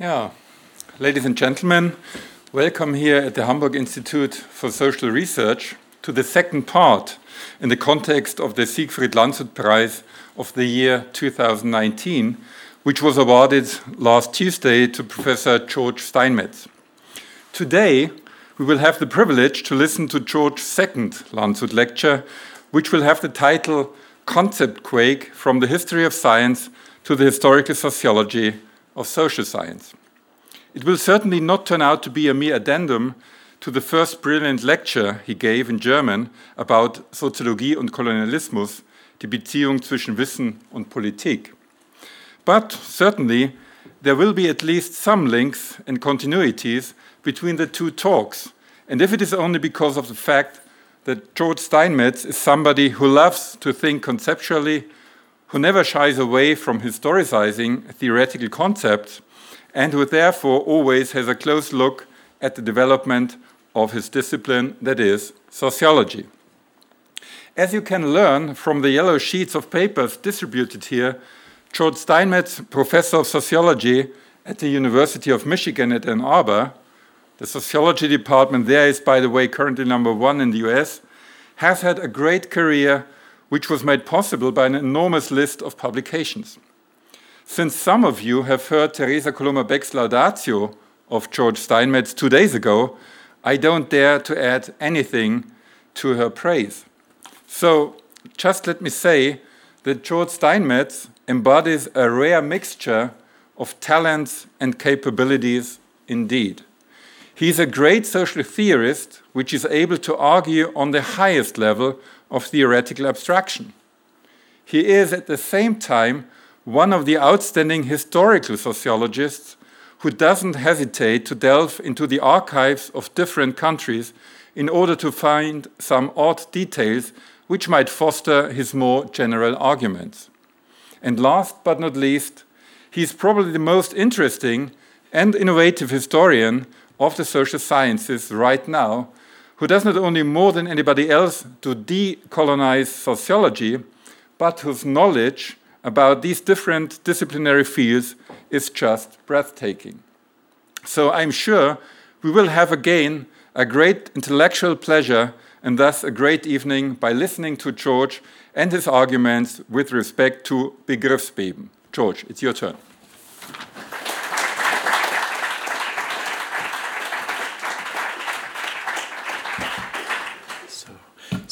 Yeah, ladies and gentlemen, welcome here at the Hamburg Institute for Social Research to the second part in the context of the Siegfried Landshut Prize of the year 2019, which was awarded last Tuesday to Professor George Steinmetz. Today, we will have the privilege to listen to George's second Landshut lecture, which will have the title Concept Quake from the History of Science to the Historical Sociology of social science. It will certainly not turn out to be a mere addendum to the first brilliant lecture he gave in German about Soziologie und Kolonialismus, die Beziehung zwischen Wissen und Politik. But certainly, there will be at least some links and continuities between the two talks, and if it is only because of the fact that George Steinmetz is somebody who loves to think conceptually who never shies away from historicizing theoretical concepts, and who therefore always has a close look at the development of his discipline, that is, sociology. As you can learn from the yellow sheets of papers distributed here, George Steinmetz, professor of sociology at the University of Michigan at Ann Arbor, the sociology department there is, by the way, currently number one in the US, has had a great career which was made possible by an enormous list of publications. Since some of you have heard Teresa Koloma Beck's laudatio of George Steinmetz two days ago, I don't dare to add anything to her praise. So just let me say that George Steinmetz embodies a rare mixture of talents and capabilities indeed. He's a great social theorist which is able to argue on the highest level of theoretical abstraction. He is at the same time one of the outstanding historical sociologists who doesn't hesitate to delve into the archives of different countries in order to find some odd details which might foster his more general arguments. And last but not least, he is probably the most interesting and innovative historian of the social sciences right now who does not only more than anybody else to decolonize sociology, but whose knowledge about these different disciplinary fields is just breathtaking. So I'm sure we will have again a great intellectual pleasure and thus a great evening by listening to George and his arguments with respect to Begriffsbeben. George, it's your turn.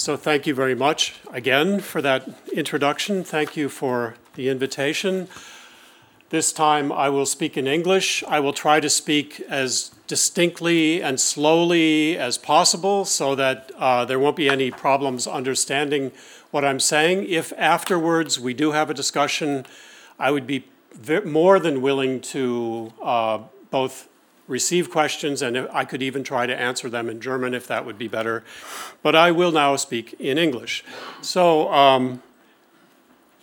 So, thank you very much again for that introduction. Thank you for the invitation. This time I will speak in English. I will try to speak as distinctly and slowly as possible so that uh, there won't be any problems understanding what I'm saying. If afterwards we do have a discussion, I would be more than willing to uh, both receive questions, and I could even try to answer them in German if that would be better. But I will now speak in English. So, um,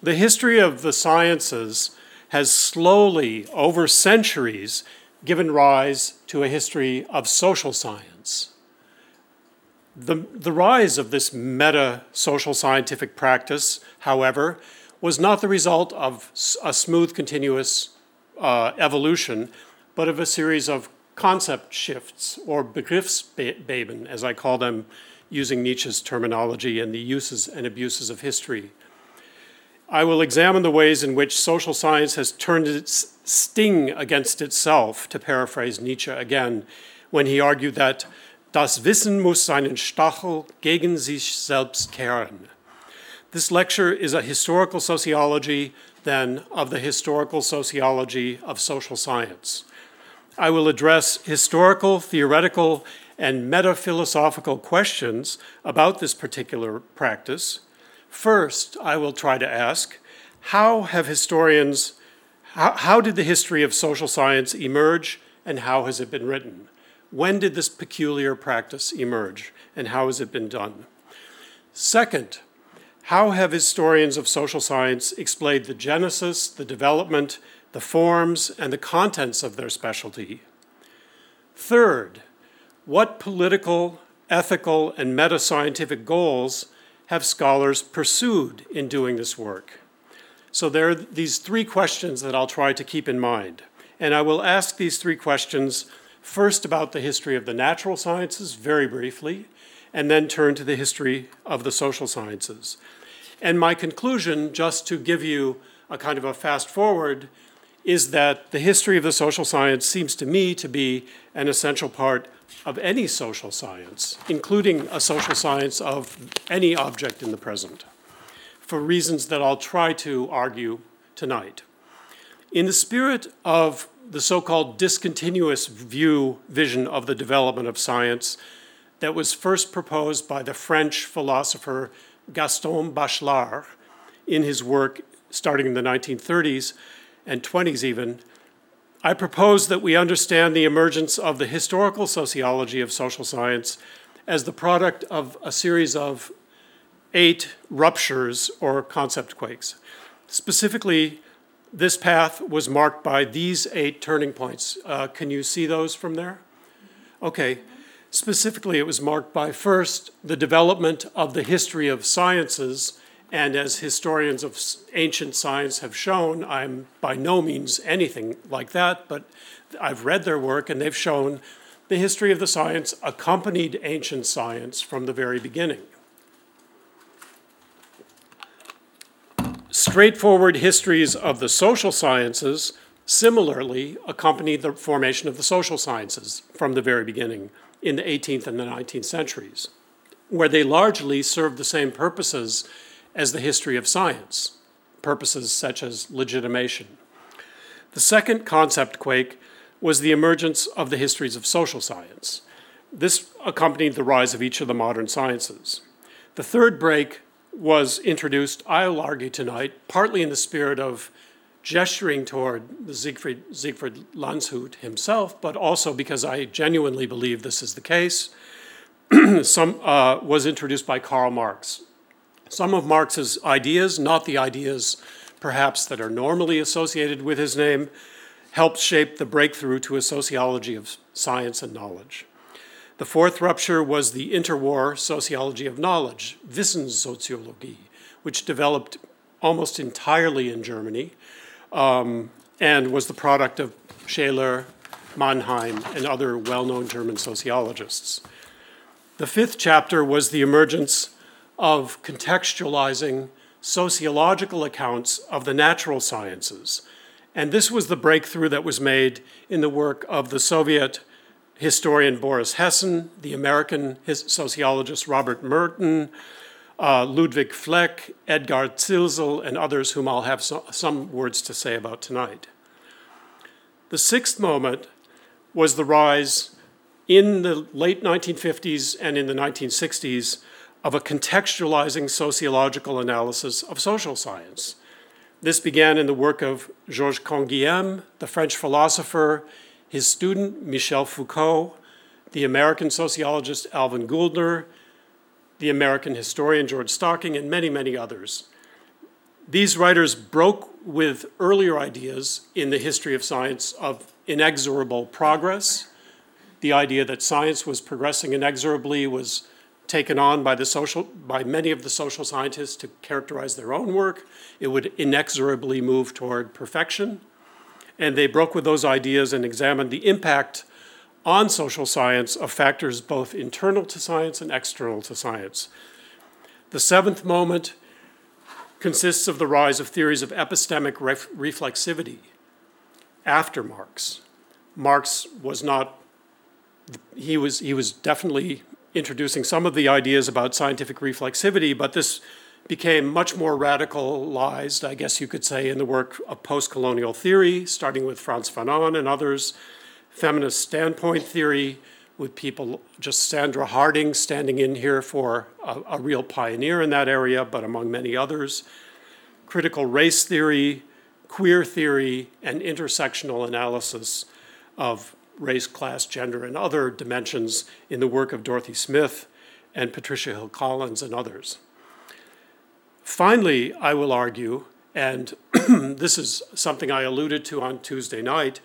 the history of the sciences has slowly, over centuries, given rise to a history of social science. The, the rise of this meta social scientific practice, however, was not the result of a smooth, continuous uh, evolution, but of a series of concept shifts, or Begriffsbeben, as I call them, using Nietzsche's terminology and the uses and abuses of history. I will examine the ways in which social science has turned its sting against itself, to paraphrase Nietzsche again, when he argued that das Wissen muss seinen Stachel gegen sich selbst kehren. This lecture is a historical sociology, then, of the historical sociology of social science. I will address historical, theoretical, and metaphilosophical questions about this particular practice. First, I will try to ask how have historians, how, how, did the history of social science emerge and how has it been written? When did this peculiar practice emerge and how has it been done? Second, how have historians of social science explained the genesis, the development, the forms, and the contents of their specialty. Third, what political, ethical, and meta scientific goals have scholars pursued in doing this work? So there are these three questions that I'll try to keep in mind. And I will ask these three questions first about the history of the natural sciences, very briefly, and then turn to the history of the social sciences. And my conclusion, just to give you a kind of a fast forward, is that the history of the social science seems to me to be an essential part of any social science, including a social science of any object in the present, for reasons that I'll try to argue tonight. In the spirit of the so called discontinuous view vision of the development of science that was first proposed by the French philosopher Gaston Bachelard in his work starting in the 1930s and 20s even, I propose that we understand the emergence of the historical sociology of social science as the product of a series of eight ruptures or concept quakes. Specifically, this path was marked by these eight turning points. Uh, can you see those from there? Okay. Specifically, it was marked by first the development of the history of sciences. And as historians of ancient science have shown, I'm by no means anything like that, but I've read their work and they've shown the history of the science accompanied ancient science from the very beginning. Straightforward histories of the social sciences similarly accompanied the formation of the social sciences from the very beginning in the 18th and the 19th centuries, where they largely served the same purposes as the history of science, purposes such as legitimation. The second concept quake was the emergence of the histories of social science. This accompanied the rise of each of the modern sciences. The third break was introduced, I'll argue tonight, partly in the spirit of gesturing toward the Siegfried, Siegfried Landshut himself, but also because I genuinely believe this is the case, some, uh, was introduced by Karl Marx. Some of Marx's ideas, not the ideas perhaps that are normally associated with his name, helped shape the breakthrough to a sociology of science and knowledge. The fourth rupture was the interwar sociology of knowledge, Wissenssoziologie, which developed almost entirely in Germany um, and was the product of Scheler, Mannheim, and other well known German sociologists. The fifth chapter was the emergence of contextualizing sociological accounts of the natural sciences. And this was the breakthrough that was made in the work of the Soviet historian Boris Hessen, the American sociologist Robert Merton, uh, Ludwig Fleck, Edgar Zilsel, and others whom I'll have so, some words to say about tonight. The sixth moment was the rise in the late 1950s and in the 1960s of a contextualizing sociological analysis of social science. This began in the work of Georges Canguilhem, the French philosopher his student, Michel Foucault, the American sociologist Alvin Gouldner, the American historian George Stocking, and many, many others. These writers broke with earlier ideas in the history of science of inexorable progress. The idea that science was progressing inexorably was taken on by, the social, by many of the social scientists to characterize their own work. It would inexorably move toward perfection and they broke with those ideas and examined the impact on social science of factors both internal to science and external to science. The seventh moment consists of the rise of theories of epistemic ref- reflexivity after Marx. Marx was not, he was, he was definitely introducing some of the ideas about scientific reflexivity, but this became much more radicalized, I guess you could say, in the work of post colonial theory, starting with Frantz Fanon and others, feminist standpoint theory, with people, just Sandra Harding standing in here for a, a real pioneer in that area, but among many others, critical race theory, queer theory, and intersectional analysis of race, class, gender, and other dimensions in the work of Dorothy Smith and Patricia Hill Collins and others. Finally, I will argue, and this is something I alluded to on Tuesday night,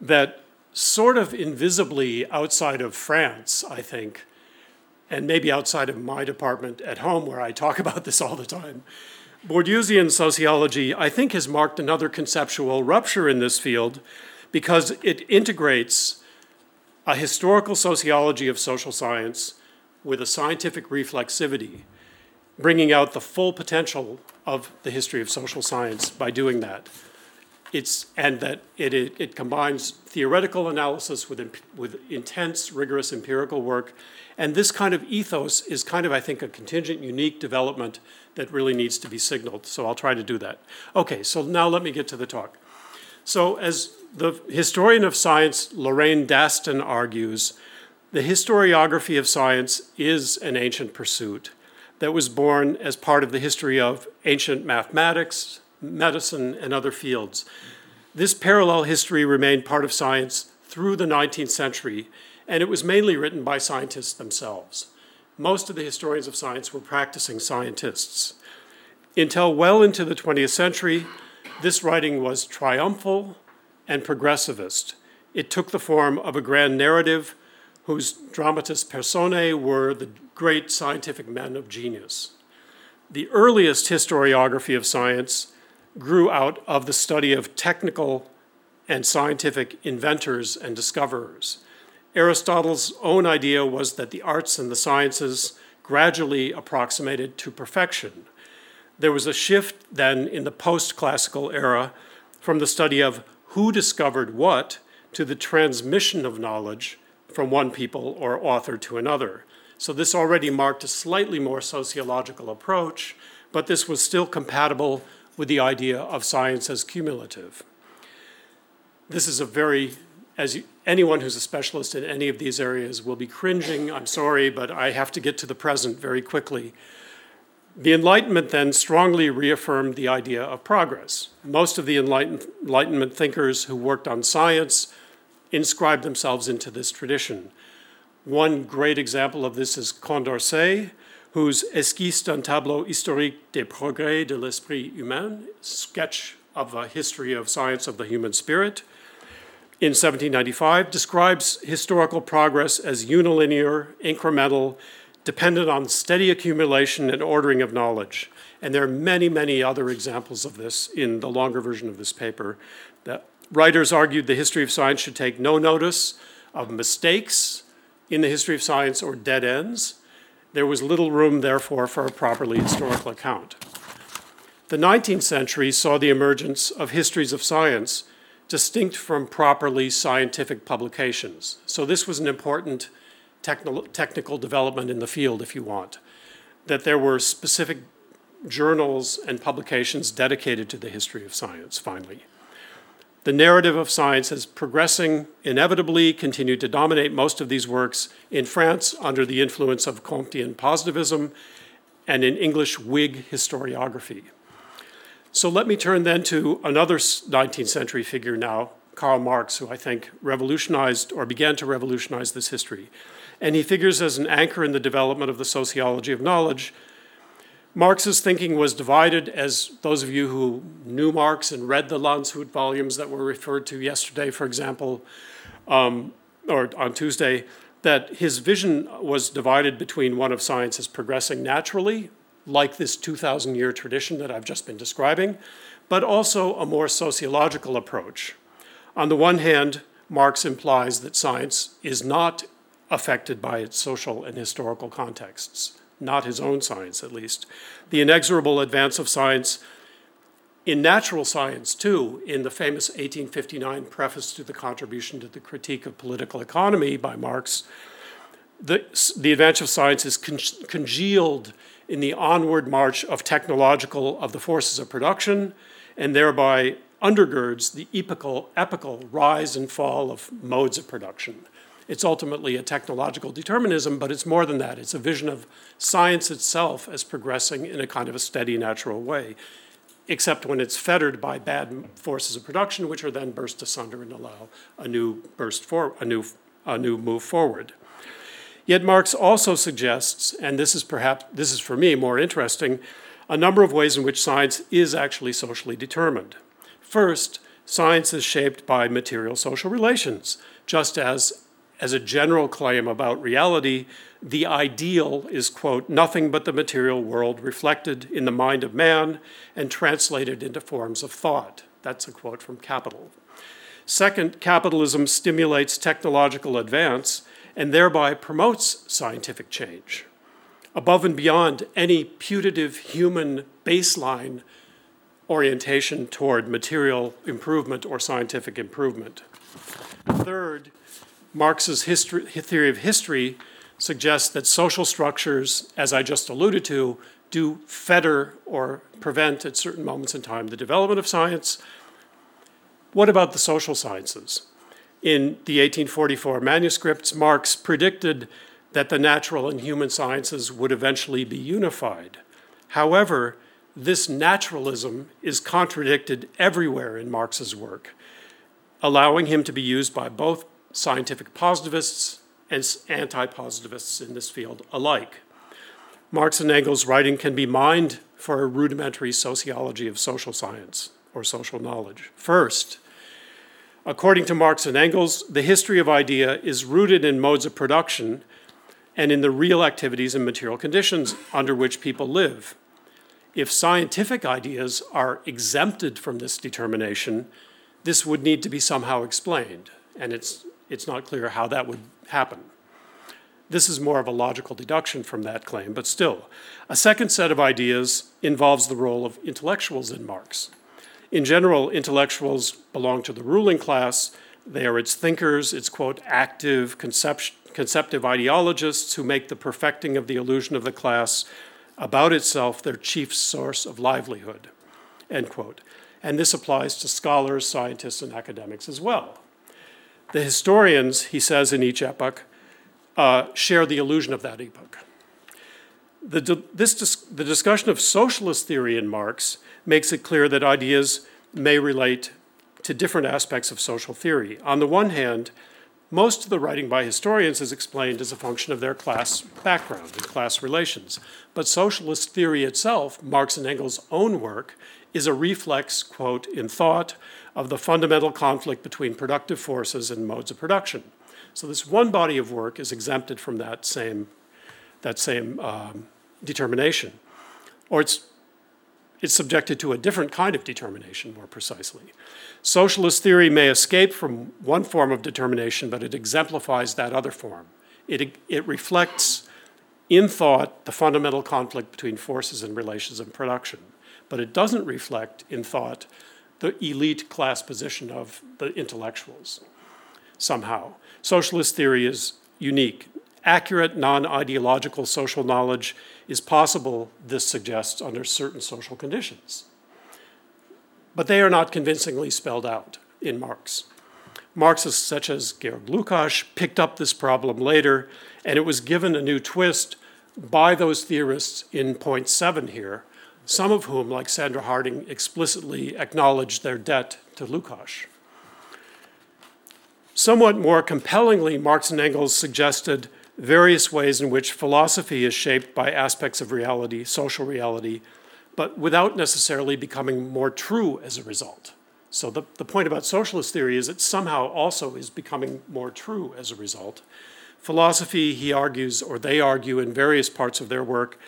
that sort of invisibly outside of France, I think, and maybe outside of my department at home where I talk about this all the time, Bourdieusian sociology, I think, has marked another conceptual rupture in this field because it integrates a historical sociology of social science with a scientific reflexivity, bringing out the full potential of the history of social science by doing that. It's, and that it, it, it combines theoretical analysis with, with intense, rigorous empirical work. And this kind of ethos is kind of, I think, a contingent, unique development that really needs to be signaled. So I'll try to do that. Okay, so now let me get to the talk. So, as the historian of science Lorraine Daston argues, the historiography of science is an ancient pursuit that was born as part of the history of ancient mathematics, medicine, and other fields. This parallel history remained part of science through the 19th century, and it was mainly written by scientists themselves. Most of the historians of science were practicing scientists. Until well into the 20th century, this writing was triumphal and progressivist. It took the form of a grand narrative whose dramatis personae were the great scientific men of genius. The earliest historiography of science grew out of the study of technical and scientific inventors and discoverers. Aristotle's own idea was that the arts and the sciences gradually approximated to perfection. There was a shift then in the post classical era from the study of who discovered what to the transmission of knowledge from one people or author to another. So this already marked a slightly more sociological approach, but this was still compatible with the idea of science as cumulative. This is a very, as you, anyone who's a specialist in any of these areas will be cringing, I'm sorry, but I have to get to the present very quickly. The Enlightenment then strongly reaffirmed the idea of progress. Most of the Enlightenment thinkers who worked on science inscribed themselves into this tradition. One great example of this is Condorcet, whose Esquisse d'un tableau historique des progrès de l'esprit humain, sketch of a history of science of the human spirit, in 1795 describes historical progress as unilinear, incremental, dependent on steady accumulation and ordering of knowledge. And there are many, many other examples of this in the longer version of this paper. That writers argued the history of science should take no notice of mistakes, in the history of science or dead ends. There was little room, therefore, for a properly historical account. The 19th century saw the emergence of histories of science distinct from properly scientific publications. So, this was an important technical, technical development in the field, if you want, that there were specific journals and publications dedicated to the history of science, finally. The narrative of science is progressing inevitably, continued to dominate most of these works in France under the influence of Comtean positivism and in English Whig historiography. So let me turn then to another 19th century figure now, Karl Marx, who I think revolutionized or began to revolutionize this history. And he figures as an anchor in the development of the sociology of knowledge Marx's thinking was divided, as those of you who knew Marx and read the Landshut volumes that were referred to yesterday, for example, um, or on Tuesday, that his vision was divided between one of science as progressing naturally, like this 2,000 year tradition that I've just been describing, but also a more sociological approach. On the one hand, Marx implies that science is not affected by its social and historical contexts not his own science at least. The inexorable advance of science in natural science, too, in the famous 1859 preface to the contribution to the critique of political economy by Marx, the, the advance of science is con- congealed in the onward march of technological, of the forces of production, and thereby undergirds the epical, epical rise and fall of modes of production. It's ultimately a technological determinism, but it's more than that. It's a vision of science itself as progressing in a kind of a steady, natural way, except when it's fettered by bad forces of production, which are then burst asunder and allow a new burst for a new a new move forward. Yet Marx also suggests, and this is perhaps this is for me more interesting, a number of ways in which science is actually socially determined. First, science is shaped by material social relations, just as as a general claim about reality, the ideal is, quote, nothing but the material world reflected in the mind of man and translated into forms of thought. That's a quote from Capital. Second, capitalism stimulates technological advance and thereby promotes scientific change, above and beyond any putative human baseline orientation toward material improvement or scientific improvement. Third, Marx's history, theory of history suggests that social structures, as I just alluded to, do fetter or prevent at certain moments in time the development of science. What about the social sciences? In the 1844 manuscripts, Marx predicted that the natural and human sciences would eventually be unified. However, this naturalism is contradicted everywhere in Marx's work, allowing him to be used by both scientific positivists and anti positivists in this field alike. Marx and Engels' writing can be mined for a rudimentary sociology of social science or social knowledge. First, according to Marx and Engels, the history of idea is rooted in modes of production and in the real activities and material conditions under which people live. If scientific ideas are exempted from this determination, this would need to be somehow explained, and it's, it's not clear how that would happen. This is more of a logical deduction from that claim, but still. A second set of ideas involves the role of intellectuals in Marx. In general, intellectuals belong to the ruling class. They are its thinkers, its, quote, active, conceptive ideologists who make the perfecting of the illusion of the class about itself their chief source of livelihood, end quote. And this applies to scholars, scientists, and academics as well. The historians, he says in each epoch, uh, share the illusion of that epoch. The, this the discussion of socialist theory in Marx makes it clear that ideas may relate to different aspects of social theory. On the one hand, most of the writing by historians is explained as a function of their class background and class relations. But socialist theory itself, Marx and Engels' own work, is a reflex, quote, in thought of the fundamental conflict between productive forces and modes of production. So this one body of work is exempted from that same, that same um, determination. Or it's it's subjected to a different kind of determination, more precisely. Socialist theory may escape from one form of determination, but it exemplifies that other form. It, it reflects in thought the fundamental conflict between forces and relations of production, but it doesn't reflect in thought the elite class position of the intellectuals somehow. Socialist theory is unique. Accurate, non ideological social knowledge is possible, this suggests, under certain social conditions. But they are not convincingly spelled out in Marx. Marxists such as Georg Lukács picked up this problem later, and it was given a new twist by those theorists in point seven here, some of whom, like Sandra Harding, explicitly acknowledged their debt to Lukács. Somewhat more compellingly, Marx and Engels suggested various ways in which philosophy is shaped by aspects of reality, social reality, but without necessarily becoming more true as a result. So the, the point about socialist theory is it somehow also is becoming more true as a result. Philosophy, he argues, or they argue in various parts of their work,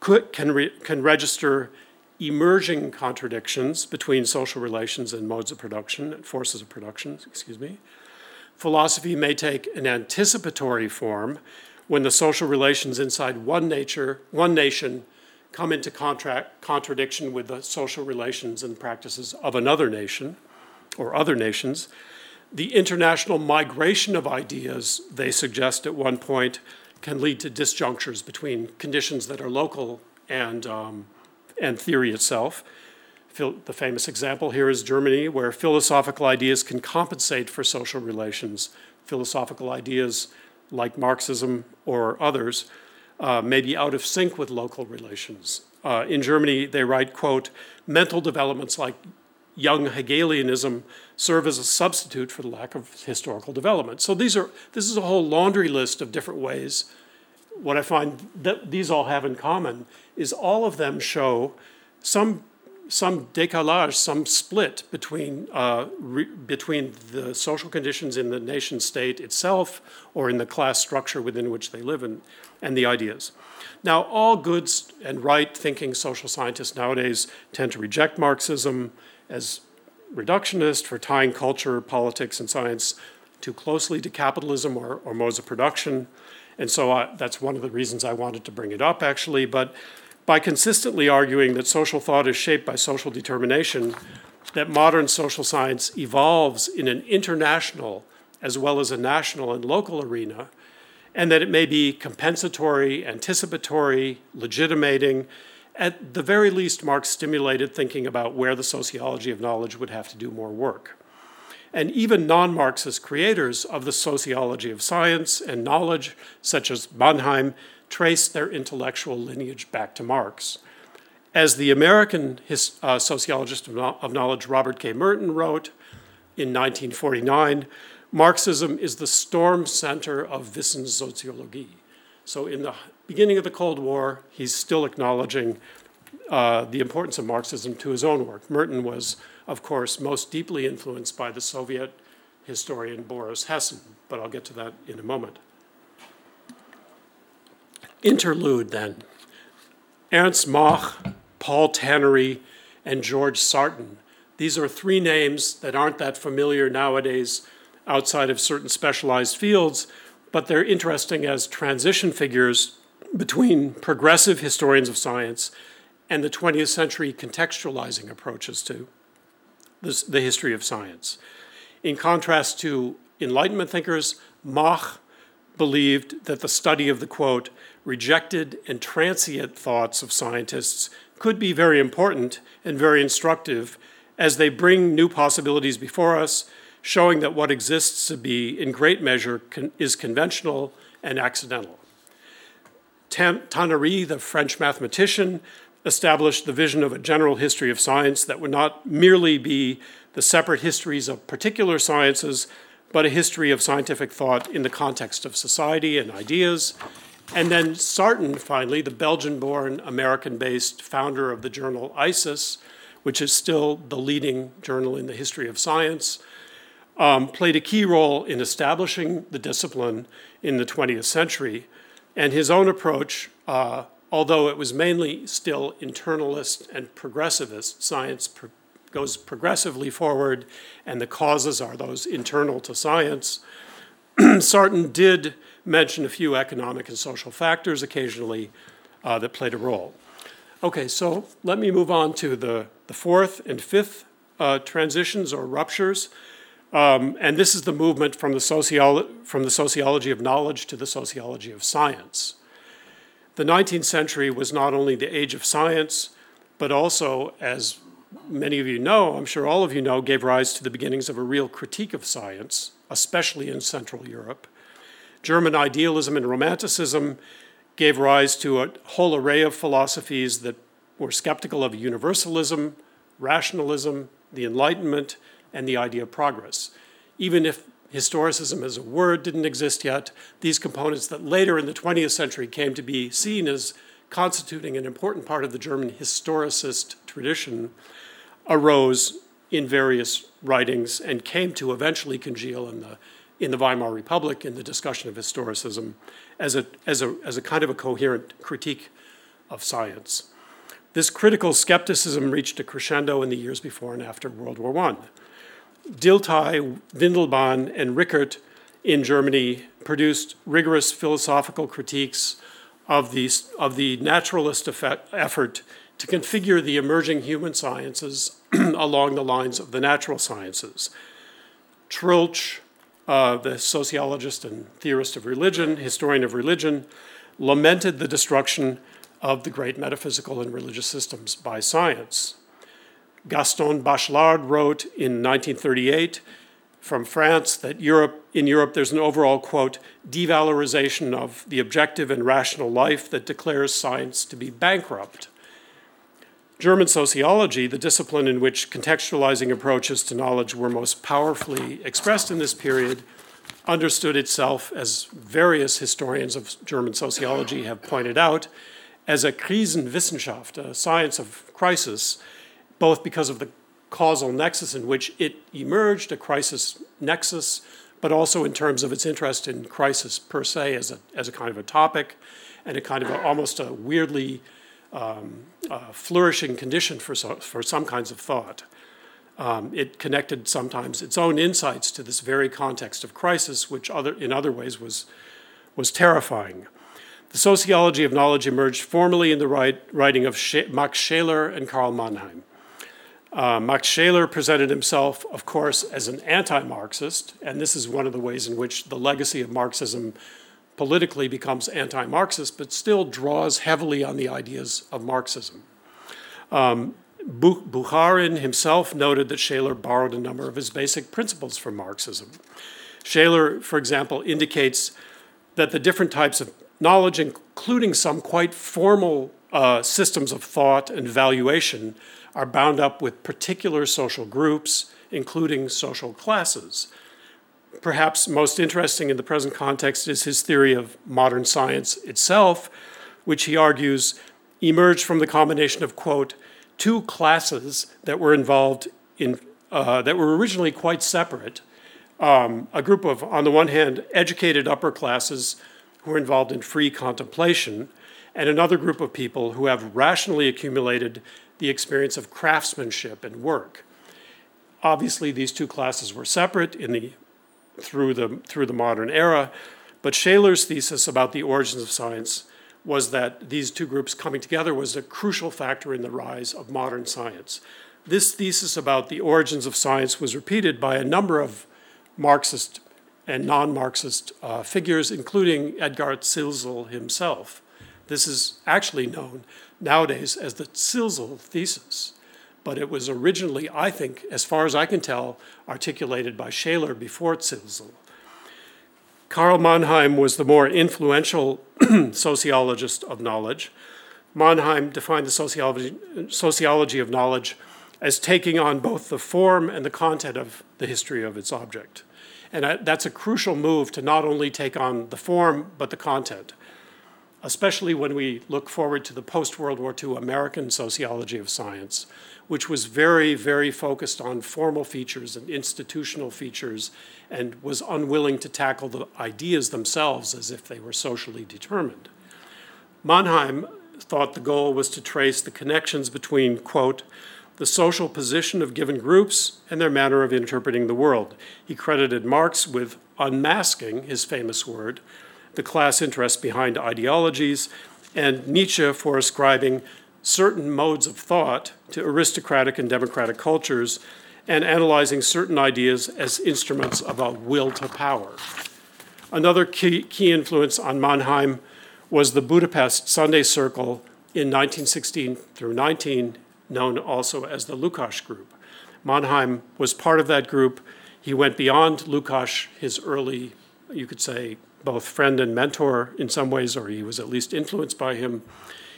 could, can, re, can register emerging contradictions between social relations and modes of production forces of production, excuse me, philosophy may take an anticipatory form when the social relations inside one nature, one nation, come into contract, contradiction with the social relations and practices of another nation or other nations. The international migration of ideas, they suggest at one point, can lead to disjunctures between conditions that are local and, um, and theory itself the famous example here is Germany, where philosophical ideas can compensate for social relations. Philosophical ideas like Marxism or others uh, may be out of sync with local relations. Uh, in Germany, they write, quote, mental developments like young Hegelianism serve as a substitute for the lack of historical development. So these are, this is a whole laundry list of different ways. What I find that these all have in common is all of them show some some décalage, some split between, uh, re- between the social conditions in the nation state itself or in the class structure within which they live in, and the ideas. Now, all good and right thinking social scientists nowadays tend to reject Marxism as reductionist, for tying culture, politics, and science too closely to capitalism or, or modes of production. And so that's one of the reasons I wanted to bring it up, actually. But by consistently arguing that social thought is shaped by social determination, that modern social science evolves in an international as well as a national and local arena, and that it may be compensatory, anticipatory, legitimating. At the very least, Marx stimulated thinking about where the sociology of knowledge would have to do more work. And even non Marxist creators of the sociology of science and knowledge, such as Mannheim, traced their intellectual lineage back to Marx. As the American his, uh, sociologist of, of knowledge Robert K. Merton wrote in 1949, Marxism is the storm center of Wissenssoziologie. So, in the beginning of the Cold War, he's still acknowledging uh, the importance of Marxism to his own work. Merton was, of course, most deeply influenced by the Soviet historian Boris Hessen, but I'll get to that in a moment. Interlude then. Ernst Mach, Paul Tannery, and George Sarton. These are three names that aren't that familiar nowadays outside of certain specialized fields, but they're interesting as transition figures between progressive historians of science and the 20th century contextualizing approaches to this, the history of science. In contrast to Enlightenment thinkers, Mach believed that the study of the quote, rejected and transient thoughts of scientists could be very important and very instructive as they bring new possibilities before us, showing that what exists to be, in great measure, con- is conventional and accidental. Tannery, the French mathematician, established the vision of a general history of science that would not merely be the separate histories of particular sciences, but a history of scientific thought in the context of society and ideas. And then Sarton, finally, the Belgian born, American based founder of the journal ISIS, which is still the leading journal in the history of science, um, played a key role in establishing the discipline in the 20th century. And his own approach, uh, although it was mainly still internalist and progressivist, science pro- goes progressively forward, and the causes are those internal to science. Sarton did mention a few economic and social factors occasionally uh, that played a role. Okay, so let me move on to the, the fourth and fifth uh, transitions or ruptures. Um, and this is the movement from the, sociolo- from the sociology of knowledge to the sociology of science. The 19th century was not only the age of science, but also, as many of you know, I'm sure all of you know, gave rise to the beginnings of a real critique of science, especially in Central Europe. German idealism and romanticism gave rise to a whole array of philosophies that were skeptical of universalism, rationalism, the Enlightenment, and the idea of progress. Even if historicism as a word didn't exist yet, these components that later in the 20th century came to be seen as constituting an important part of the German historicist tradition arose in various writings and came to eventually congeal in the, in the Weimar Republic in the discussion of historicism as a, as, a, as a kind of a coherent critique of science. This critical skepticism reached a crescendo in the years before and after World War I. Dilthey, Windelband, and Rickert in Germany produced rigorous philosophical critiques of the, of the naturalist effort to configure the emerging human sciences along the lines of the natural sciences. Troeltsch, uh, the sociologist and theorist of religion, historian of religion, lamented the destruction of the great metaphysical and religious systems by science. Gaston Bachelard wrote in 1938 from France that Europe, in Europe there's an overall, quote, devalorization of the objective and rational life that declares science to be bankrupt. German sociology, the discipline in which contextualizing approaches to knowledge were most powerfully expressed in this period, understood itself, as various historians of German sociology have pointed out, as a Krisenwissenschaft, a science of crisis, both because of the causal nexus in which it emerged, a crisis nexus, but also in terms of its interest in crisis per se as a, as a kind of a topic and a kind of a, almost a weirdly um, uh, flourishing condition for, so, for some kinds of thought. Um, it connected sometimes its own insights to this very context of crisis, which other, in other ways was, was terrifying. The sociology of knowledge emerged formally in the write, writing of Max Scheler and Karl Mannheim. Uh, Max Scheler presented himself, of course, as an anti Marxist, and this is one of the ways in which the legacy of Marxism politically becomes anti Marxist, but still draws heavily on the ideas of Marxism. Um, Bukharin himself noted that Scheler borrowed a number of his basic principles from Marxism. Scheler, for example, indicates that the different types of knowledge, including some quite formal uh, systems of thought and valuation, are bound up with particular social groups, including social classes. Perhaps most interesting in the present context is his theory of modern science itself, which he argues emerged from the combination of, quote, two classes that were involved in, uh, that were originally quite separate. Um, a group of, on the one hand, educated upper classes who are involved in free contemplation, and another group of people who have rationally accumulated the experience of craftsmanship and work. Obviously, these two classes were separate in the, through, the, through the modern era, but Scheler's thesis about the origins of science was that these two groups coming together was a crucial factor in the rise of modern science. This thesis about the origins of science was repeated by a number of Marxist and non Marxist uh, figures, including Edgar Zilsel himself. This is actually known nowadays as the Zilsel thesis, but it was originally, I think, as far as I can tell, articulated by Scheler before Zilsel. Karl Mannheim was the more influential sociologist of knowledge. Mannheim defined the sociology, sociology of knowledge as taking on both the form and the content of the history of its object. And uh, that's a crucial move to not only take on the form, but the content especially when we look forward to the post World War II American sociology of science, which was very, very focused on formal features and institutional features and was unwilling to tackle the ideas themselves as if they were socially determined. Mannheim thought the goal was to trace the connections between, quote, the social position of given groups and their manner of interpreting the world. He credited Marx with unmasking, his famous word, the class interests behind ideologies, and Nietzsche for ascribing certain modes of thought to aristocratic and democratic cultures and analyzing certain ideas as instruments of a will to power. Another key, key influence on Mannheim was the Budapest Sunday Circle in 1916 through 19, known also as the Lukács Group. Mannheim was part of that group. He went beyond Lukács, his early, you could say, both friend and mentor in some ways, or he was at least influenced by him,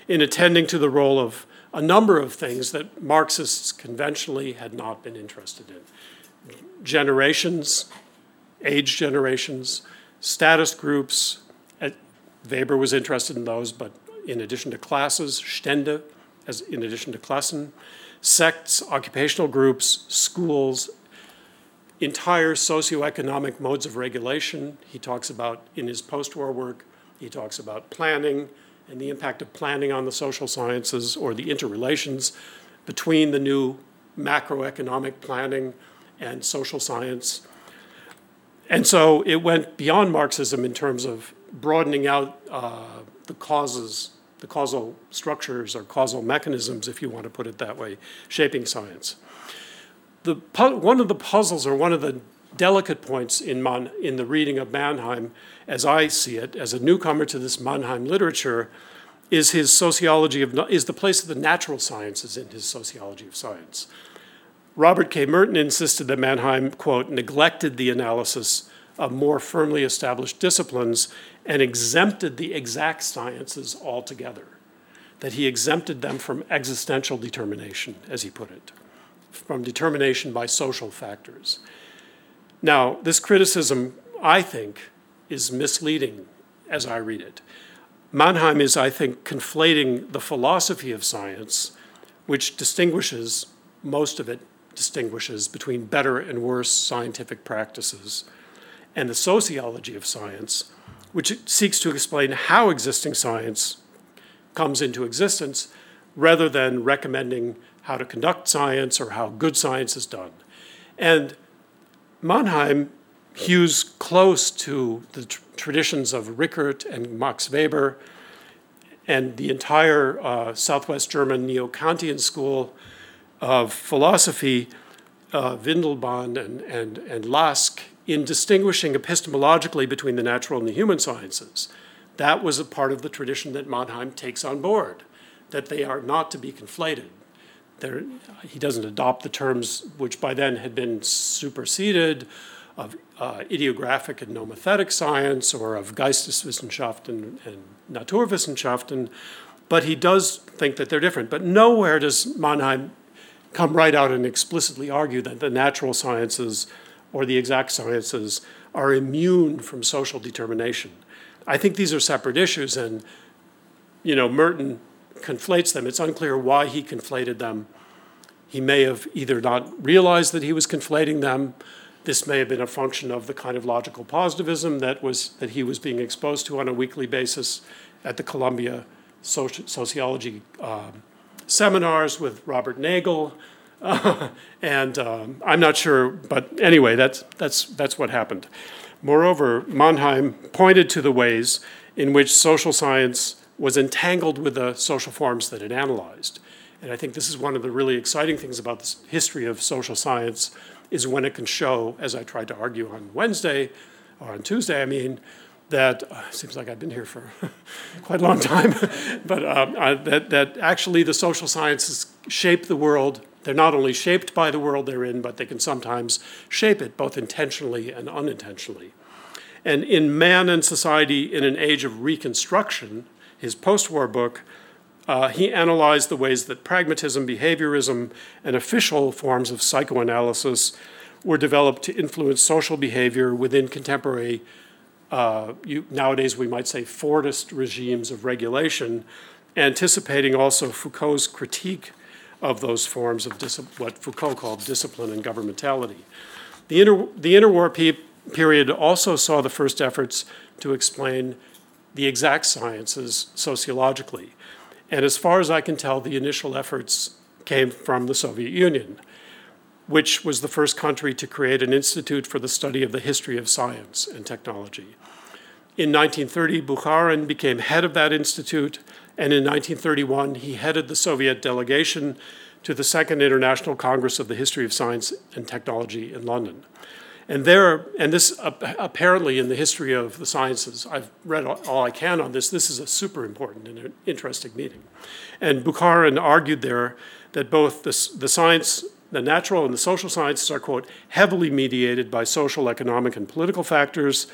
in attending to the role of a number of things that Marxists conventionally had not been interested in generations, age generations, status groups. Weber was interested in those, but in addition to classes, Stände, as in addition to Klassen, sects, occupational groups, schools, entire socioeconomic modes of regulation. He talks about in his post war work, he talks about planning and the impact of planning on the social sciences or the interrelations between the new macroeconomic planning and social science. And so it went beyond Marxism in terms of broadening out uh, the causes, the causal structures or causal mechanisms, if you want to put it that way, shaping science the, one of the puzzles or one of the delicate points in, Man, in the reading of Mannheim, as I see it, as a newcomer to this Mannheim literature, is his sociology of is the place of the natural sciences in his sociology of science. Robert K. Merton insisted that Mannheim, quote, neglected the analysis of more firmly established disciplines and exempted the exact sciences altogether, that he exempted them from existential determination, as he put it from determination by social factors. Now, this criticism, I think, is misleading as I read it. Mannheim is, I think, conflating the philosophy of science, which distinguishes, most of it distinguishes between better and worse scientific practices, and the sociology of science, which seeks to explain how existing science comes into existence rather than recommending how to conduct science or how good science is done. And Mannheim hews close to the tr- traditions of Rickert and Max Weber and the entire uh, Southwest German neo Kantian school of philosophy, uh, and, and, and Lask, in distinguishing epistemologically between the natural and the human sciences. That was a part of the tradition that Mannheim takes on board, that they are not to be conflated. There, he doesn't adopt the terms which by then had been superseded of uh, idiographic and nomothetic science or of Geisteswissenschaften and Naturwissenschaften, but he does think that they're different. But nowhere does Mannheim come right out and explicitly argue that the natural sciences or the exact sciences are immune from social determination. I think these are separate issues, and you know, Merton conflates them. It's unclear why he conflated them. He may have either not realized that he was conflating them. This may have been a function of the kind of logical positivism that was that he was being exposed to on a weekly basis at the Columbia Soci- Sociology um, seminars with Robert Nagel, Uh, and um, I'm not sure, but anyway, that's, that's, that's what happened. Moreover, Mannheim pointed to the ways in which social science was entangled with the social forms that it analyzed. And I think this is one of the really exciting things about the history of social science is when it can show, as I tried to argue on Wednesday, or on Tuesday, I mean, that uh, seems like I've been here for quite a long time, but um, uh, that, that actually the social sciences shape the world. They're not only shaped by the world they're in, but they can sometimes shape it both intentionally and unintentionally. And in Man and Society in an Age of Reconstruction, his post war book, uh, he analyzed the ways that pragmatism, behaviorism, and official forms of psychoanalysis were developed to influence social behavior within contemporary uh, you, nowadays we might say Fordist regimes of regulation, anticipating also Foucault's critique of those forms of dis- what Foucault called discipline and governmentality. The, inter- the interwar pe- period also saw the first efforts to explain the exact sciences sociologically. And as far as I can tell, the initial efforts came from the Soviet Union which was the first country to create an institute for the study of the history of science and technology. In 1930, Bukharin became head of that institute, and in 1931, he headed the Soviet delegation to the Second International Congress of the History of Science and Technology in London. And there, and this apparently in the history of the sciences, I've read all I can on this. This is a super important and interesting meeting. And Bukharin argued there that both the, the science the natural and the social sciences are, quote, heavily mediated by social, economic, and political factors,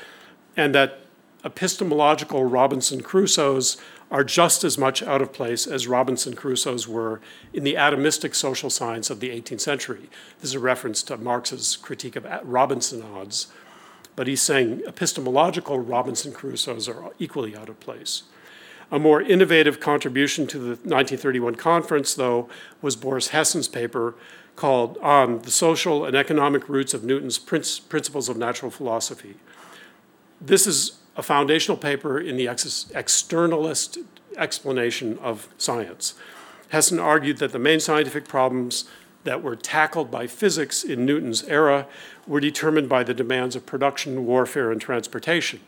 and that epistemological Robinson Crusoes are just as much out of place as Robinson Crusoes were in the atomistic social science of the 18th century. This is a reference to Marx's critique of Robinsoniads, but he's saying epistemological Robinson Crusoes are equally out of place. A more innovative contribution to the 1931 conference, though, was Boris Hessen's paper called On the Social and Economic Roots of Newton's Principles of Natural Philosophy. This is a foundational paper in the ex- externalist explanation of science. Hessen argued that the main scientific problems that were tackled by physics in Newton's era were determined by the demands of production, warfare, and transportation.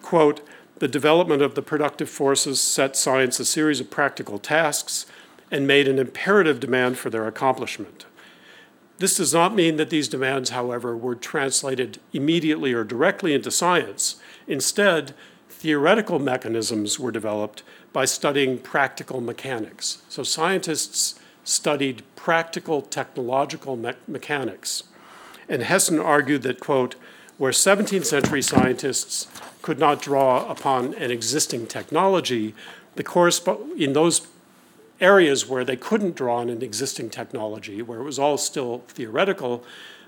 Quote, the development of the productive forces set science a series of practical tasks and made an imperative demand for their accomplishment. This does not mean that these demands, however, were translated immediately or directly into science. Instead, theoretical mechanisms were developed by studying practical mechanics. So scientists studied practical technological me- mechanics. And Hessen argued that, quote, where 17th century scientists could not draw upon an existing technology, the corresp- in those areas where they couldn't draw on an existing technology, where it was all still theoretical,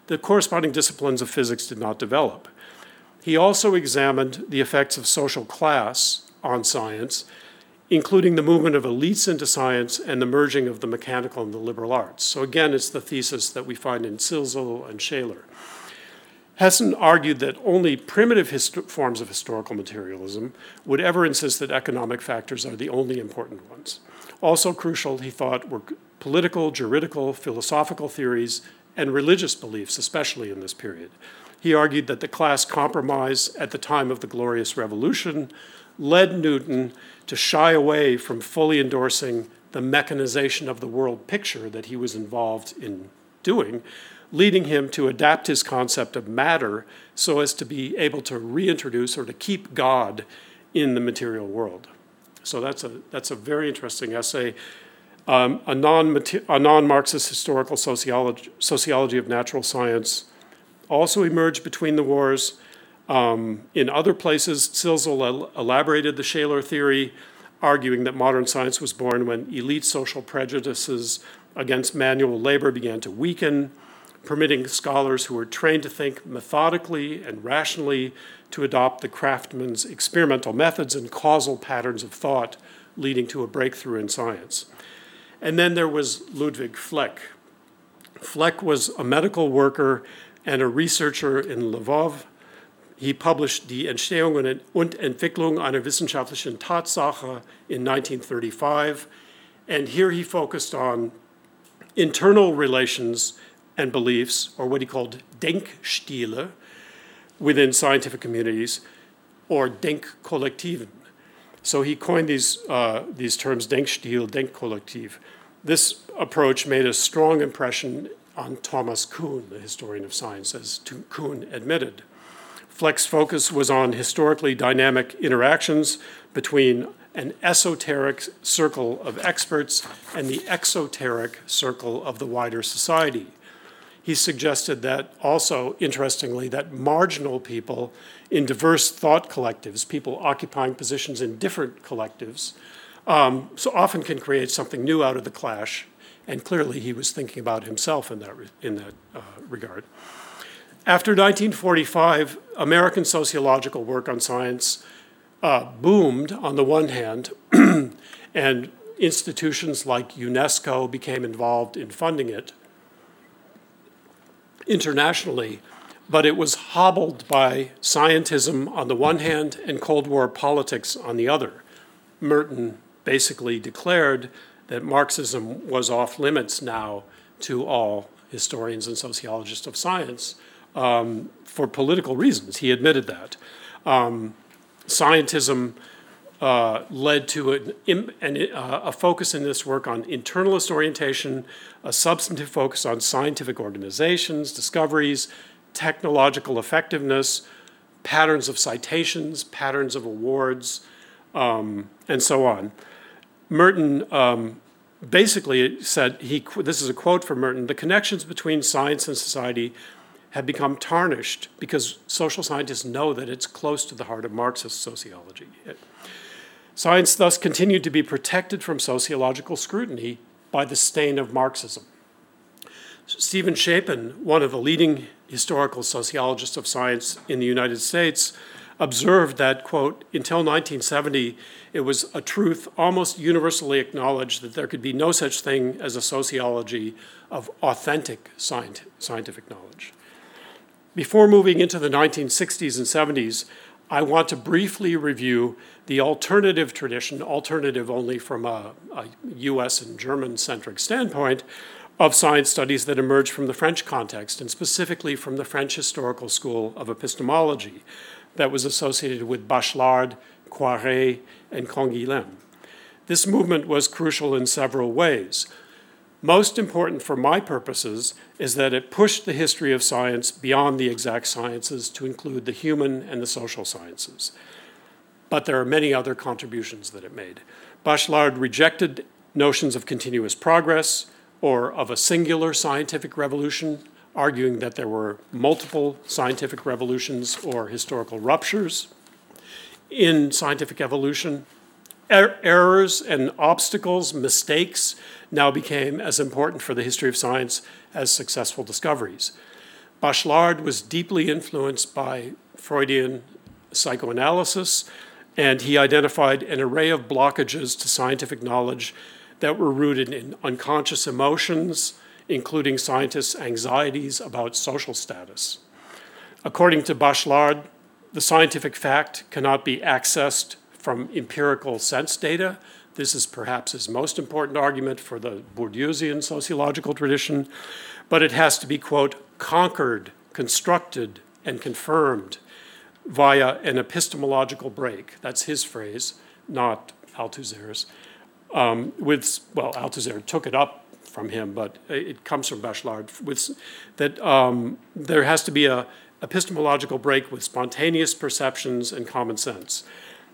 the corresponding disciplines of physics did not develop. He also examined the effects of social class on science, including the movement of elites into science and the merging of the mechanical and the liberal arts. So, again, it's the thesis that we find in Zilsel and Scheler. Hessen argued that only primitive forms of historical materialism would ever insist that economic factors are the only important ones. Also crucial, he thought, were political, juridical, philosophical theories, and religious beliefs, especially in this period. He argued that the class compromise at the time of the Glorious Revolution led Newton to shy away from fully endorsing the mechanization of the world picture that he was involved in doing, leading him to adapt his concept of matter so as to be able to reintroduce or to keep God in the material world. So that's a, that's a very interesting essay. Um, a, non a non-Marxist historical sociology, sociology of natural science also emerged between the wars. Um, in other places, Zilsel elaborated the Scheler theory, arguing that modern science was born when elite social prejudices against manual labor began to weaken, permitting scholars who were trained to think methodically and rationally to adopt the craftsman's experimental methods and causal patterns of thought, leading to a breakthrough in science. And then there was Ludwig Fleck. Fleck was a medical worker and a researcher in Lvov. He published Die Entstehung und Entwicklung einer wissenschaftlichen Tatsache in 1935. And here he focused on internal relations and beliefs, or what he called Denkstile, within scientific communities, or Denkkollektiven. So he coined these, uh, these terms Denkstil, Denkkollektiv. This approach made a strong impression on Thomas Kuhn, the historian of science, as Kuhn admitted. Fleck's focus was on historically dynamic interactions between an esoteric circle of experts and the exoteric circle of the wider society. He suggested that also, interestingly, that marginal people in diverse thought collectives, people occupying positions in different collectives, um, so often can create something new out of the clash. And clearly, he was thinking about himself in that, in that uh, regard. After 1945, American sociological work on science uh, boomed on the one hand, and institutions like UNESCO became involved in funding it internationally, but it was hobbled by scientism on the one hand and Cold War politics on the other. Merton basically declared that Marxism was off limits now to all historians and sociologists of science um, for political reasons. He admitted that. Um, scientism uh, led to an, an, uh, a focus in this work on internalist orientation, a substantive focus on scientific organizations, discoveries, technological effectiveness, patterns of citations, patterns of awards, um, and so on. Merton um, basically said he this is a quote from Merton the connections between science and society have become tarnished because social scientists know that it's close to the heart of Marxist sociology. Science thus continued to be protected from sociological scrutiny by the stain of Marxism. Steven Shapin, one of the leading historical sociologists of science in the United States, observed that, quote, until 1970, it was a truth almost universally acknowledged that there could be no such thing as a sociology of authentic scientific knowledge. Before moving into the 1960s and 70s, I want to briefly review the alternative tradition, alternative only from a, a US and German centric standpoint, of science studies that emerged from the French context, and specifically from the French Historical School of Epistemology that was associated with Bachelard, Koyré, and Canguilhem. This movement was crucial in several ways. Most important for my purposes is that it pushed the history of science beyond the exact sciences to include the human and the social sciences. But there are many other contributions that it made. Bachelard rejected notions of continuous progress or of a singular scientific revolution, arguing that there were multiple scientific revolutions or historical ruptures in scientific evolution. Er- errors and obstacles, mistakes, now became as important for the history of science as successful discoveries. Bachelard was deeply influenced by Freudian psychoanalysis, and he identified an array of blockages to scientific knowledge that were rooted in unconscious emotions, including scientists' anxieties about social status. According to Bachelard, the scientific fact cannot be accessed from empirical sense data, This is perhaps his most important argument for the Bourdieusian sociological tradition, but it has to be, quote, conquered, constructed, and confirmed via an epistemological break. That's his phrase, not Althusser's. Um, with, well, Althusser took it up from him, but it comes from Bachelard, with, that um, there has to be a epistemological break with spontaneous perceptions and common sense.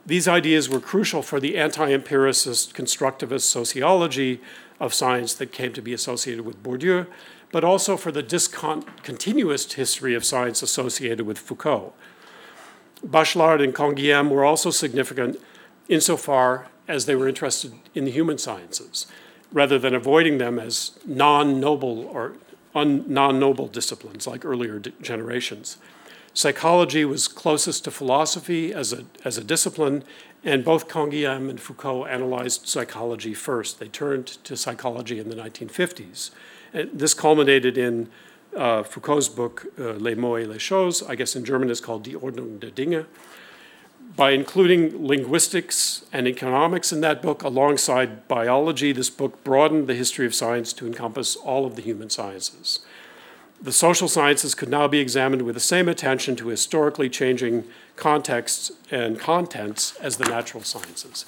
These ideas were crucial for the anti empiricist constructivist sociology of science that came to be associated with Bourdieu, but also for the discontinuous history of science associated with Foucault. Bachelard and Canguilhem were also significant insofar as they were interested in the human sciences, rather than avoiding them as non noble or non noble disciplines like earlier generations. Psychology was closest to philosophy as a, as a discipline, and both Canguilhem and Foucault analyzed psychology first. They turned to psychology in the 1950s. And this culminated in uh, Foucault's book, uh, Les mots et les choses, I guess in German it's called Die Ordnung der Dinge. By including linguistics and economics in that book alongside biology, this book broadened the history of science to encompass all of the human sciences the social sciences could now be examined with the same attention to historically changing contexts and contents as the natural sciences.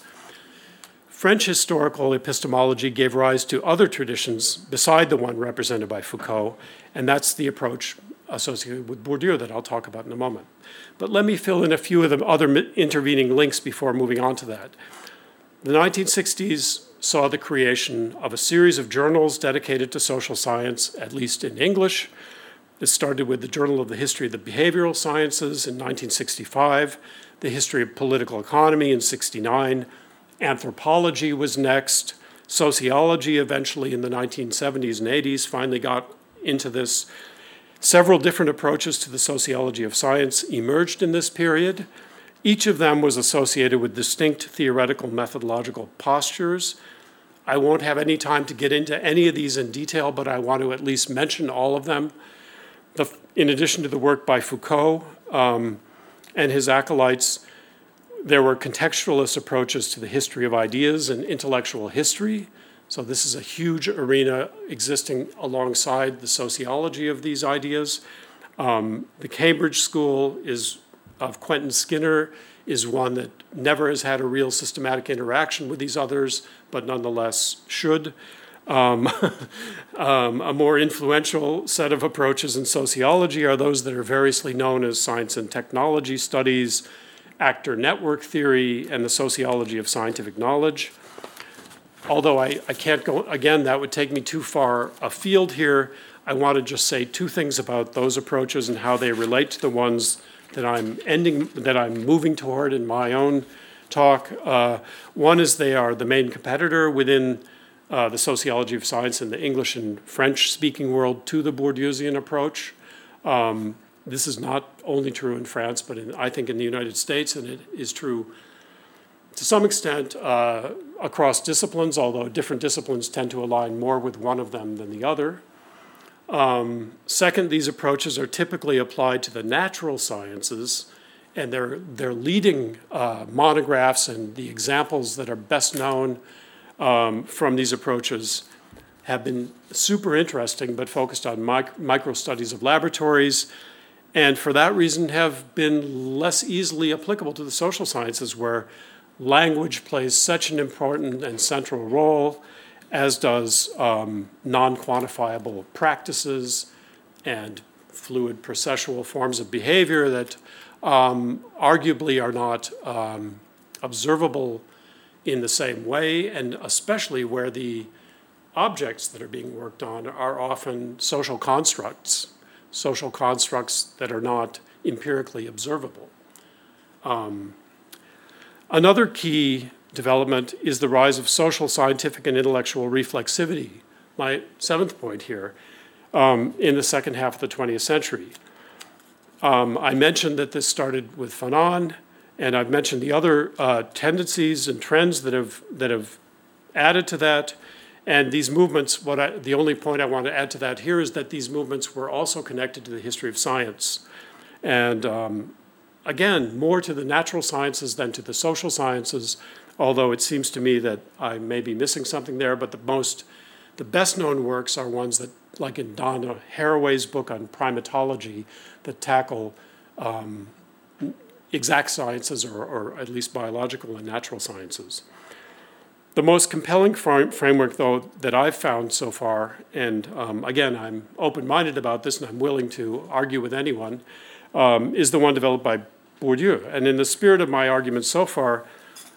French historical epistemology gave rise to other traditions beside the one represented by Foucault, and that's the approach associated with Bourdieu that I'll talk about in a moment. But let me fill in a few of the other intervening links before moving on to that. The 1960s saw the creation of a series of journals dedicated to social science, at least in English. This started with the Journal of the History of the Behavioral Sciences in 1965, the History of Political Economy in 69, anthropology was next, sociology eventually in the 1970s and 80s finally got into this. Several different approaches to the sociology of science emerged in this period. Each of them was associated with distinct theoretical methodological postures I won't have any time to get into any of these in detail, but I want to at least mention all of them. The, in addition to the work by Foucault um, and his acolytes, there were contextualist approaches to the history of ideas and intellectual history. So, this is a huge arena existing alongside the sociology of these ideas. Um, the Cambridge School is of Quentin Skinner is one that never has had a real systematic interaction with these others, but nonetheless should. Um, um, a more influential set of approaches in sociology are those that are variously known as science and technology studies, actor network theory, and the sociology of scientific knowledge. Although I, I can't go, again, that would take me too far afield here. I want to just say two things about those approaches and how they relate to the ones that I'm ending, that I'm moving toward in my own talk. Uh, one is they are the main competitor within uh, the sociology of science in the English and French speaking world to the Bourdieusian approach. Um, this is not only true in France, but in, I think in the United States, and it is true to some extent uh, across disciplines, although different disciplines tend to align more with one of them than the other. Um, second, these approaches are typically applied to the natural sciences, and their, their leading uh, monographs and the examples that are best known um, from these approaches have been super interesting, but focused on mic- micro studies of laboratories, and for that reason have been less easily applicable to the social sciences, where language plays such an important and central role as does um, non quantifiable practices and fluid processual forms of behavior that um, arguably are not um, observable in the same way, and especially where the objects that are being worked on are often social constructs, social constructs that are not empirically observable. Um, another key development is the rise of social, scientific, and intellectual reflexivity. My seventh point here um, in the second half of the 20th century. Um, I mentioned that this started with Fanon, and I've mentioned the other uh, tendencies and trends that have that have added to that. And these movements, what I, the only point I want to add to that here is that these movements were also connected to the history of science. And um, again, more to the natural sciences than to the social sciences, although it seems to me that I may be missing something there, but the most, the best known works are ones that, like in Donna Haraway's book on primatology, that tackle um, exact sciences or, or at least biological and natural sciences. The most compelling framework, though, that I've found so far, and um, again, I'm open minded about this and I'm willing to argue with anyone, um, is the one developed by Bourdieu. And in the spirit of my argument so far,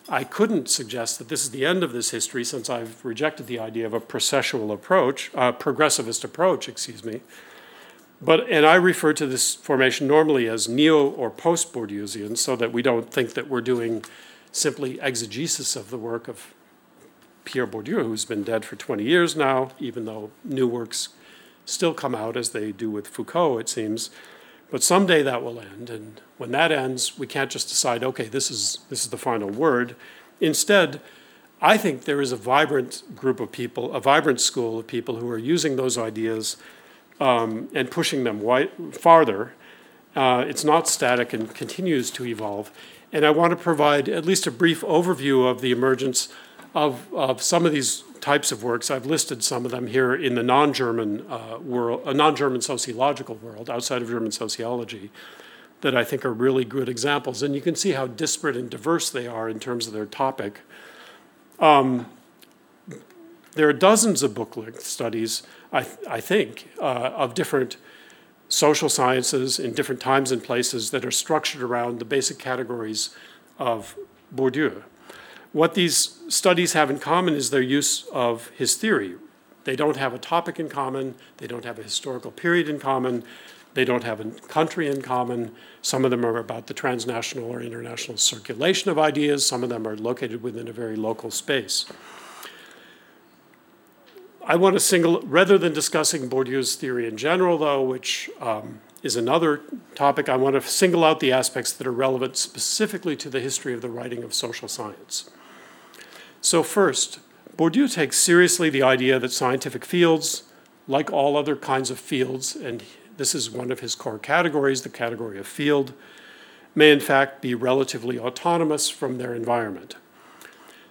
I couldn't suggest that this is the end of this history since I've rejected the idea of a processual approach, uh, progressivist approach, excuse me. But, and I refer to this formation normally as neo or post Bourdieusian so that we don't think that we're doing simply exegesis of the work of Pierre Bourdieu, who's been dead for 20 years now, even though new works still come out as they do with Foucault, it seems. But someday that will end, and when that ends, we can't just decide, okay, this is, this is the final word. Instead, I think there is a vibrant group of people, a vibrant school of people who are using those ideas um, and pushing them farther. Uh, it's not static and continues to evolve. And I want to provide at least a brief overview of the emergence of, of some of these types of works. I've listed some of them here in the non-German uh, world, a non-German sociological world outside of German sociology that I think are really good examples. And you can see how disparate and diverse they are in terms of their topic. Um, there are dozens of book-length studies, I, th- I think, uh, of different social sciences in different times and places that are structured around the basic categories of Bourdieu. What these studies have in common is their use of his theory. They don't have a topic in common, they don't have a historical period in common, they don't have a country in common. Some of them are about the transnational or international circulation of ideas, some of them are located within a very local space. I want to single, rather than discussing Bourdieu's theory in general, though, which um, is another topic, I want to single out the aspects that are relevant specifically to the history of the writing of social science. So, first, Bourdieu takes seriously the idea that scientific fields, like all other kinds of fields, and this is one of his core categories, the category of field, may in fact be relatively autonomous from their environment.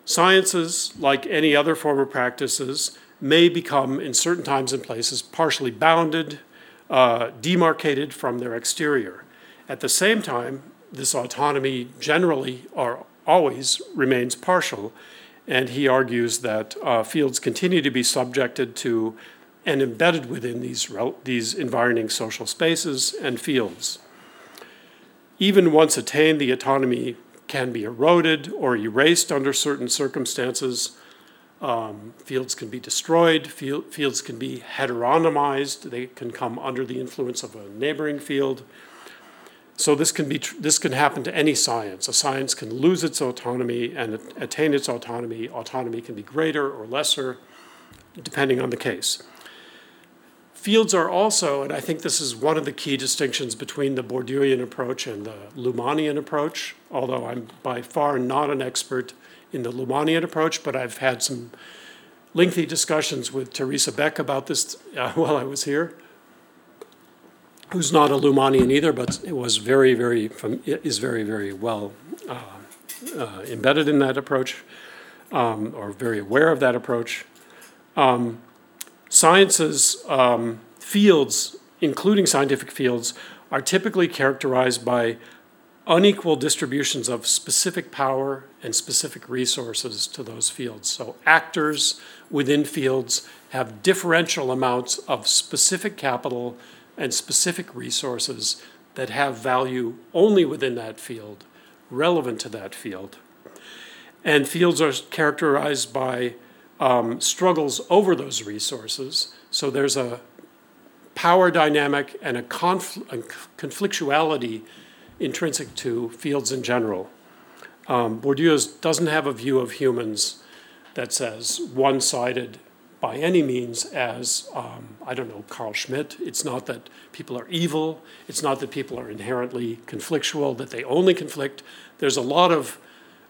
Sciences, like any other form of practices, may become, in certain times and places, partially bounded, uh, demarcated from their exterior. At the same time, this autonomy generally or always remains partial and he argues that uh, fields continue to be subjected to and embedded within these, these environing social spaces and fields. Even once attained, the autonomy can be eroded or erased under certain circumstances. Um, fields can be destroyed, field, fields can be heteronomized, they can come under the influence of a neighboring field. So this can be this can happen to any science. A science can lose its autonomy and attain its autonomy. Autonomy can be greater or lesser, depending on the case. Fields are also, and I think this is one of the key distinctions between the Bourdieuian approach and the Luhmannian approach, although I'm by far not an expert in the Luhmannian approach, but I've had some lengthy discussions with Teresa Beck about this uh, while I was here who's not a Luhmannian either, but it was very, very is very, very well uh, uh, embedded in that approach, um, or very aware of that approach. Um, sciences um, fields, including scientific fields, are typically characterized by unequal distributions of specific power and specific resources to those fields. So actors within fields have differential amounts of specific capital and specific resources that have value only within that field, relevant to that field. And fields are characterized by um, struggles over those resources. So there's a power dynamic and a, a conflictuality intrinsic to fields in general. Um, Bourdieu doesn't have a view of humans that says one sided by any means as, um, I don't know, Carl Schmitt. It's not that people are evil. It's not that people are inherently conflictual, that they only conflict. There's a lot of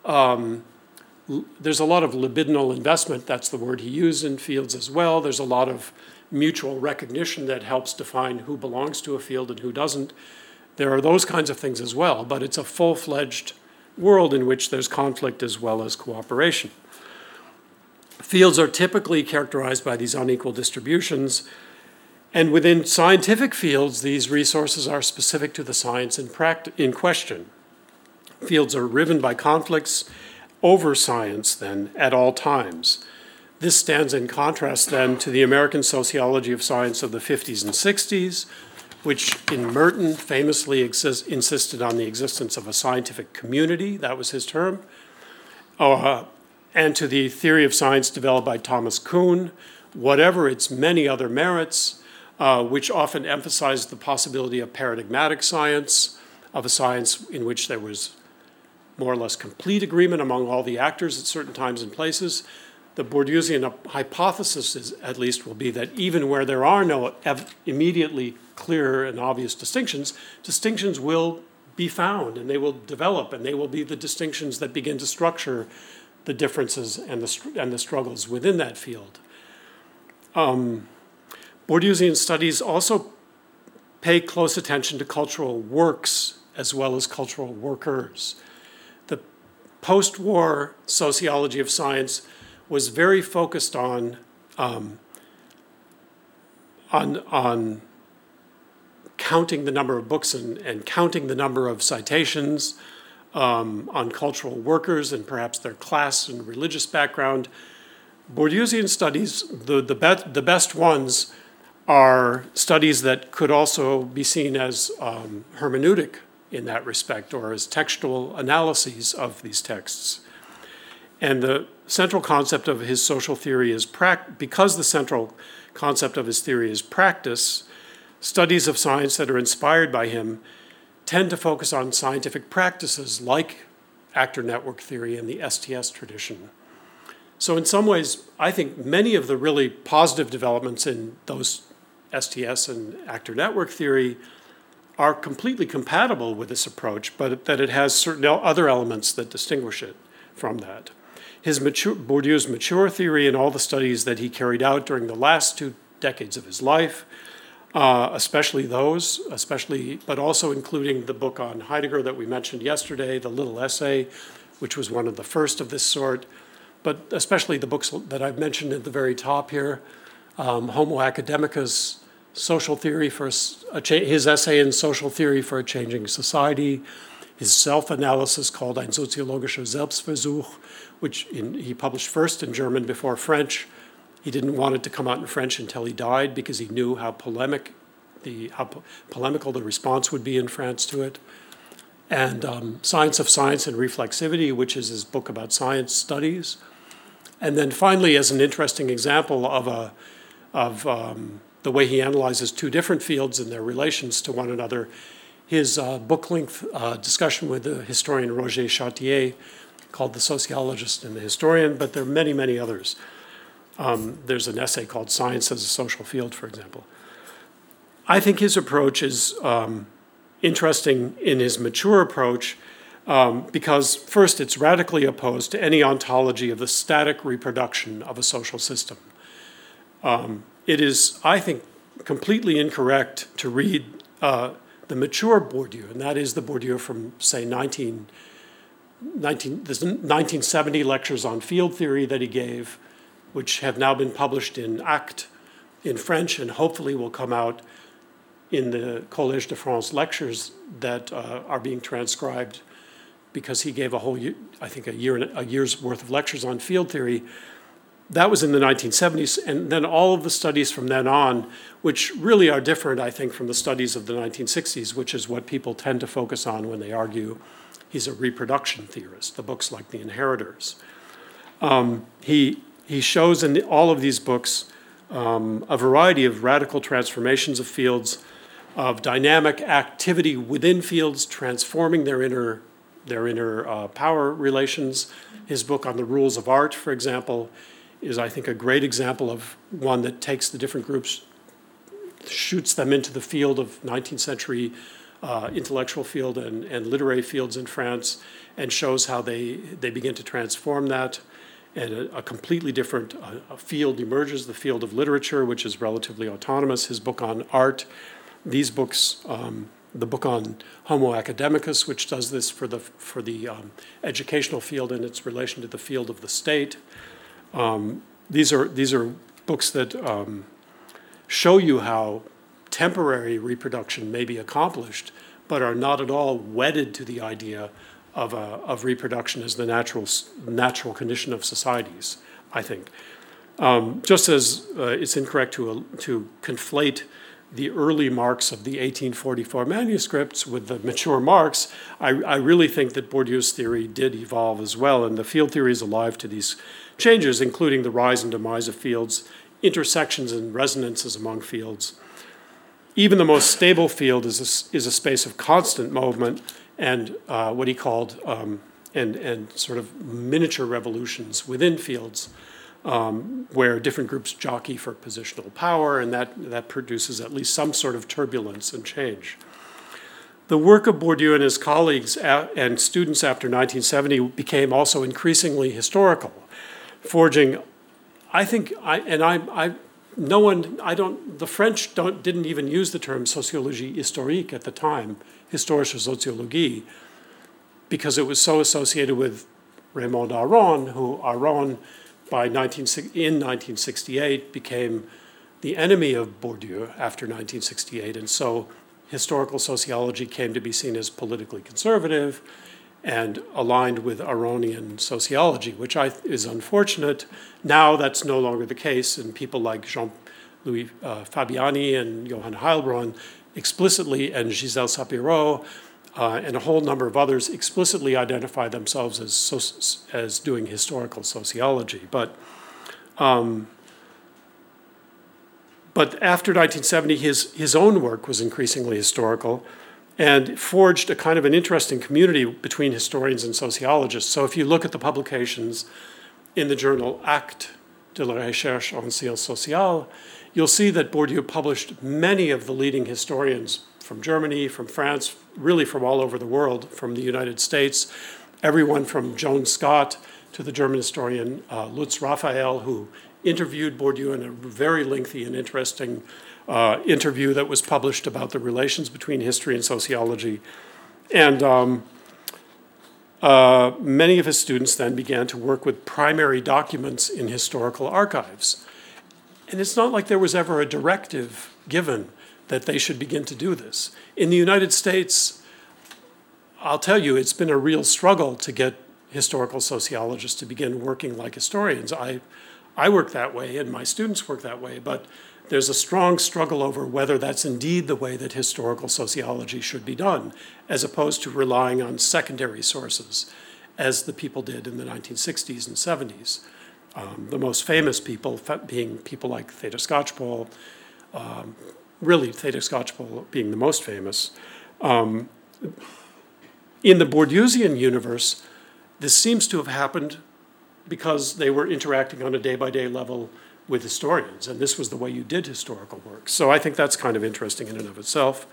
um, there's a lot of libidinal investment. That's the word he used in fields as well. There's a lot of mutual recognition that helps define who belongs to a field and who doesn't. There are those kinds of things as well, but it's a full fledged world in which there's conflict as well as cooperation. Fields are typically characterized by these unequal distributions, and within scientific fields, these resources are specific to the science in, in question. Fields are riven by conflicts over science, then, at all times. This stands in contrast, then, to the American sociology of science of the 50s and 60s, which in Merton famously insisted on the existence of a scientific community, that was his term, uh, and to the theory of science developed by Thomas Kuhn, whatever its many other merits, uh, which often emphasized the possibility of paradigmatic science, of a science in which there was more or less complete agreement among all the actors at certain times and places. The Bourdieusian hypothesis, is, at least, will be that even where there are no ev- immediately clear and obvious distinctions, distinctions will be found and they will develop and they will be the distinctions that begin to structure the differences and the, and the struggles within that field. Um, Bourdieusian studies also pay close attention to cultural works as well as cultural workers. The post war sociology of science was very focused on, um, on, on counting the number of books and, and counting the number of citations um, on cultural workers and perhaps their class and religious background. Bourdieusian studies, the, the, be- the best ones, are studies that could also be seen as um, hermeneutic in that respect or as textual analyses of these texts. And the central concept of his social theory is pra- because the central concept of his theory is practice, studies of science that are inspired by him tend to focus on scientific practices like actor network theory and the STS tradition. So, in some ways, I think many of the really positive developments in those STS and actor network theory are completely compatible with this approach, but that it has certain other elements that distinguish it from that. His mature, Bourdieu's mature theory and all the studies that he carried out during the last two decades of his life uh, especially those, especially, but also including the book on Heidegger that we mentioned yesterday, the little essay, which was one of the first of this sort, but especially the books that I've mentioned at the very top here, um, Homo Academicus, Social Theory for a cha- his essay in Social Theory for a Changing Society, his self-analysis called Ein soziologischer Selbstversuch, which in, he published first in German before French, he didn't want it to come out in French until he died because he knew how polemic the how po- polemical the response would be in France to it. And um, Science of Science and Reflexivity, which is his book about science studies. And then finally, as an interesting example of a of um, the way he analyzes two different fields and their relations to one another, his uh, book length uh, discussion with the historian Roger Chartier called The Sociologist and the Historian, but there are many, many others. Um, there's an essay called Science as a Social Field, for example. I think his approach is um, interesting in his mature approach um, because, first, it's radically opposed to any ontology of the static reproduction of a social system. Um, it is, I think, completely incorrect to read uh, the mature Bourdieu, and that is the Bourdieu from, say, 19, 19, 1970 lectures on field theory that he gave which have now been published in ACT in French and hopefully will come out in the Collège de France lectures that uh, are being transcribed because he gave a whole year, I think a year a year's worth of lectures on field theory. That was in the 1970s, and then all of the studies from then on, which really are different, I think, from the studies of the 1960s, which is what people tend to focus on when they argue he's a reproduction theorist. The books like The Inheritors. Um, he he shows in all of these books um, a variety of radical transformations of fields, of dynamic activity within fields, transforming their inner, their inner uh, power relations. His book on the rules of art, for example, is, I think, a great example of one that takes the different groups, shoots them into the field of 19th century uh, intellectual field and, and literary fields in France, and shows how they, they begin to transform that and a, a completely different uh, field emerges the field of literature, which is relatively autonomous. His book on art, these books um, the book on Homo academicus, which does this for the, for the um, educational field and its relation to the field of the state. Um, these, are, these are books that um, show you how temporary reproduction may be accomplished, but are not at all wedded to the idea of, uh, of reproduction as the natural, natural condition of societies, I think. Um, just as uh, it's incorrect to, uh, to conflate the early Marx of the 1844 manuscripts with the mature Marx, I, I, really think that Bourdieu's theory did evolve as well, and the field theory is alive to these changes, including the rise and demise of fields, intersections and resonances among fields. Even the most stable field is a, is a space of constant movement and uh, what he called um, and, and sort of miniature revolutions within fields um, where different groups jockey for positional power, and that, that produces at least some sort of turbulence and change. The work of Bourdieu and his colleagues and students after 1970 became also increasingly historical, forging, I think, I, and I, I, no one, I don't, the French don't, didn't even use the term sociologie historique at the time, historische sociologie, because it was so associated with Raymond Aron, who Aron by 19, in 1968 became the enemy of Bourdieu after 1968. And so historical sociology came to be seen as politically conservative and aligned with Aronian sociology, which I, is unfortunate. Now that's no longer the case, and people like Jean Louis uh, Fabiani and Johan Heilbron explicitly, and Gisèle Sapiro uh, and a whole number of others explicitly identify themselves as, as doing historical sociology. But, um, but after 1970, his, his own work was increasingly historical and forged a kind of an interesting community between historians and sociologists. So if you look at the publications in the journal Actes de la Recherche en Sciences Sociales, you'll see that Bourdieu published many of the leading historians from Germany, from France, really from all over the world, from the United States, everyone from Joan Scott to the German historian uh, Lutz Raphael, who interviewed Bourdieu in a very lengthy and interesting uh, interview that was published about the relations between history and sociology. And um, uh, many of his students then began to work with primary documents in historical archives. And it's not like there was ever a directive given that they should begin to do this. In the United States, I'll tell you, it's been a real struggle to get historical sociologists to begin working like historians. I, I work that way, and my students work that way, but there's a strong struggle over whether that's indeed the way that historical sociology should be done, as opposed to relying on secondary sources, as the people did in the 1960s and 70s. Um, the most famous people being people like Theda Skocpol, um, really Theda Skocpol being the most famous. Um, in the Bourdieusian universe, this seems to have happened because they were interacting on a day by day level with historians, and this was the way you did historical work. So I think that's kind of interesting in and of itself.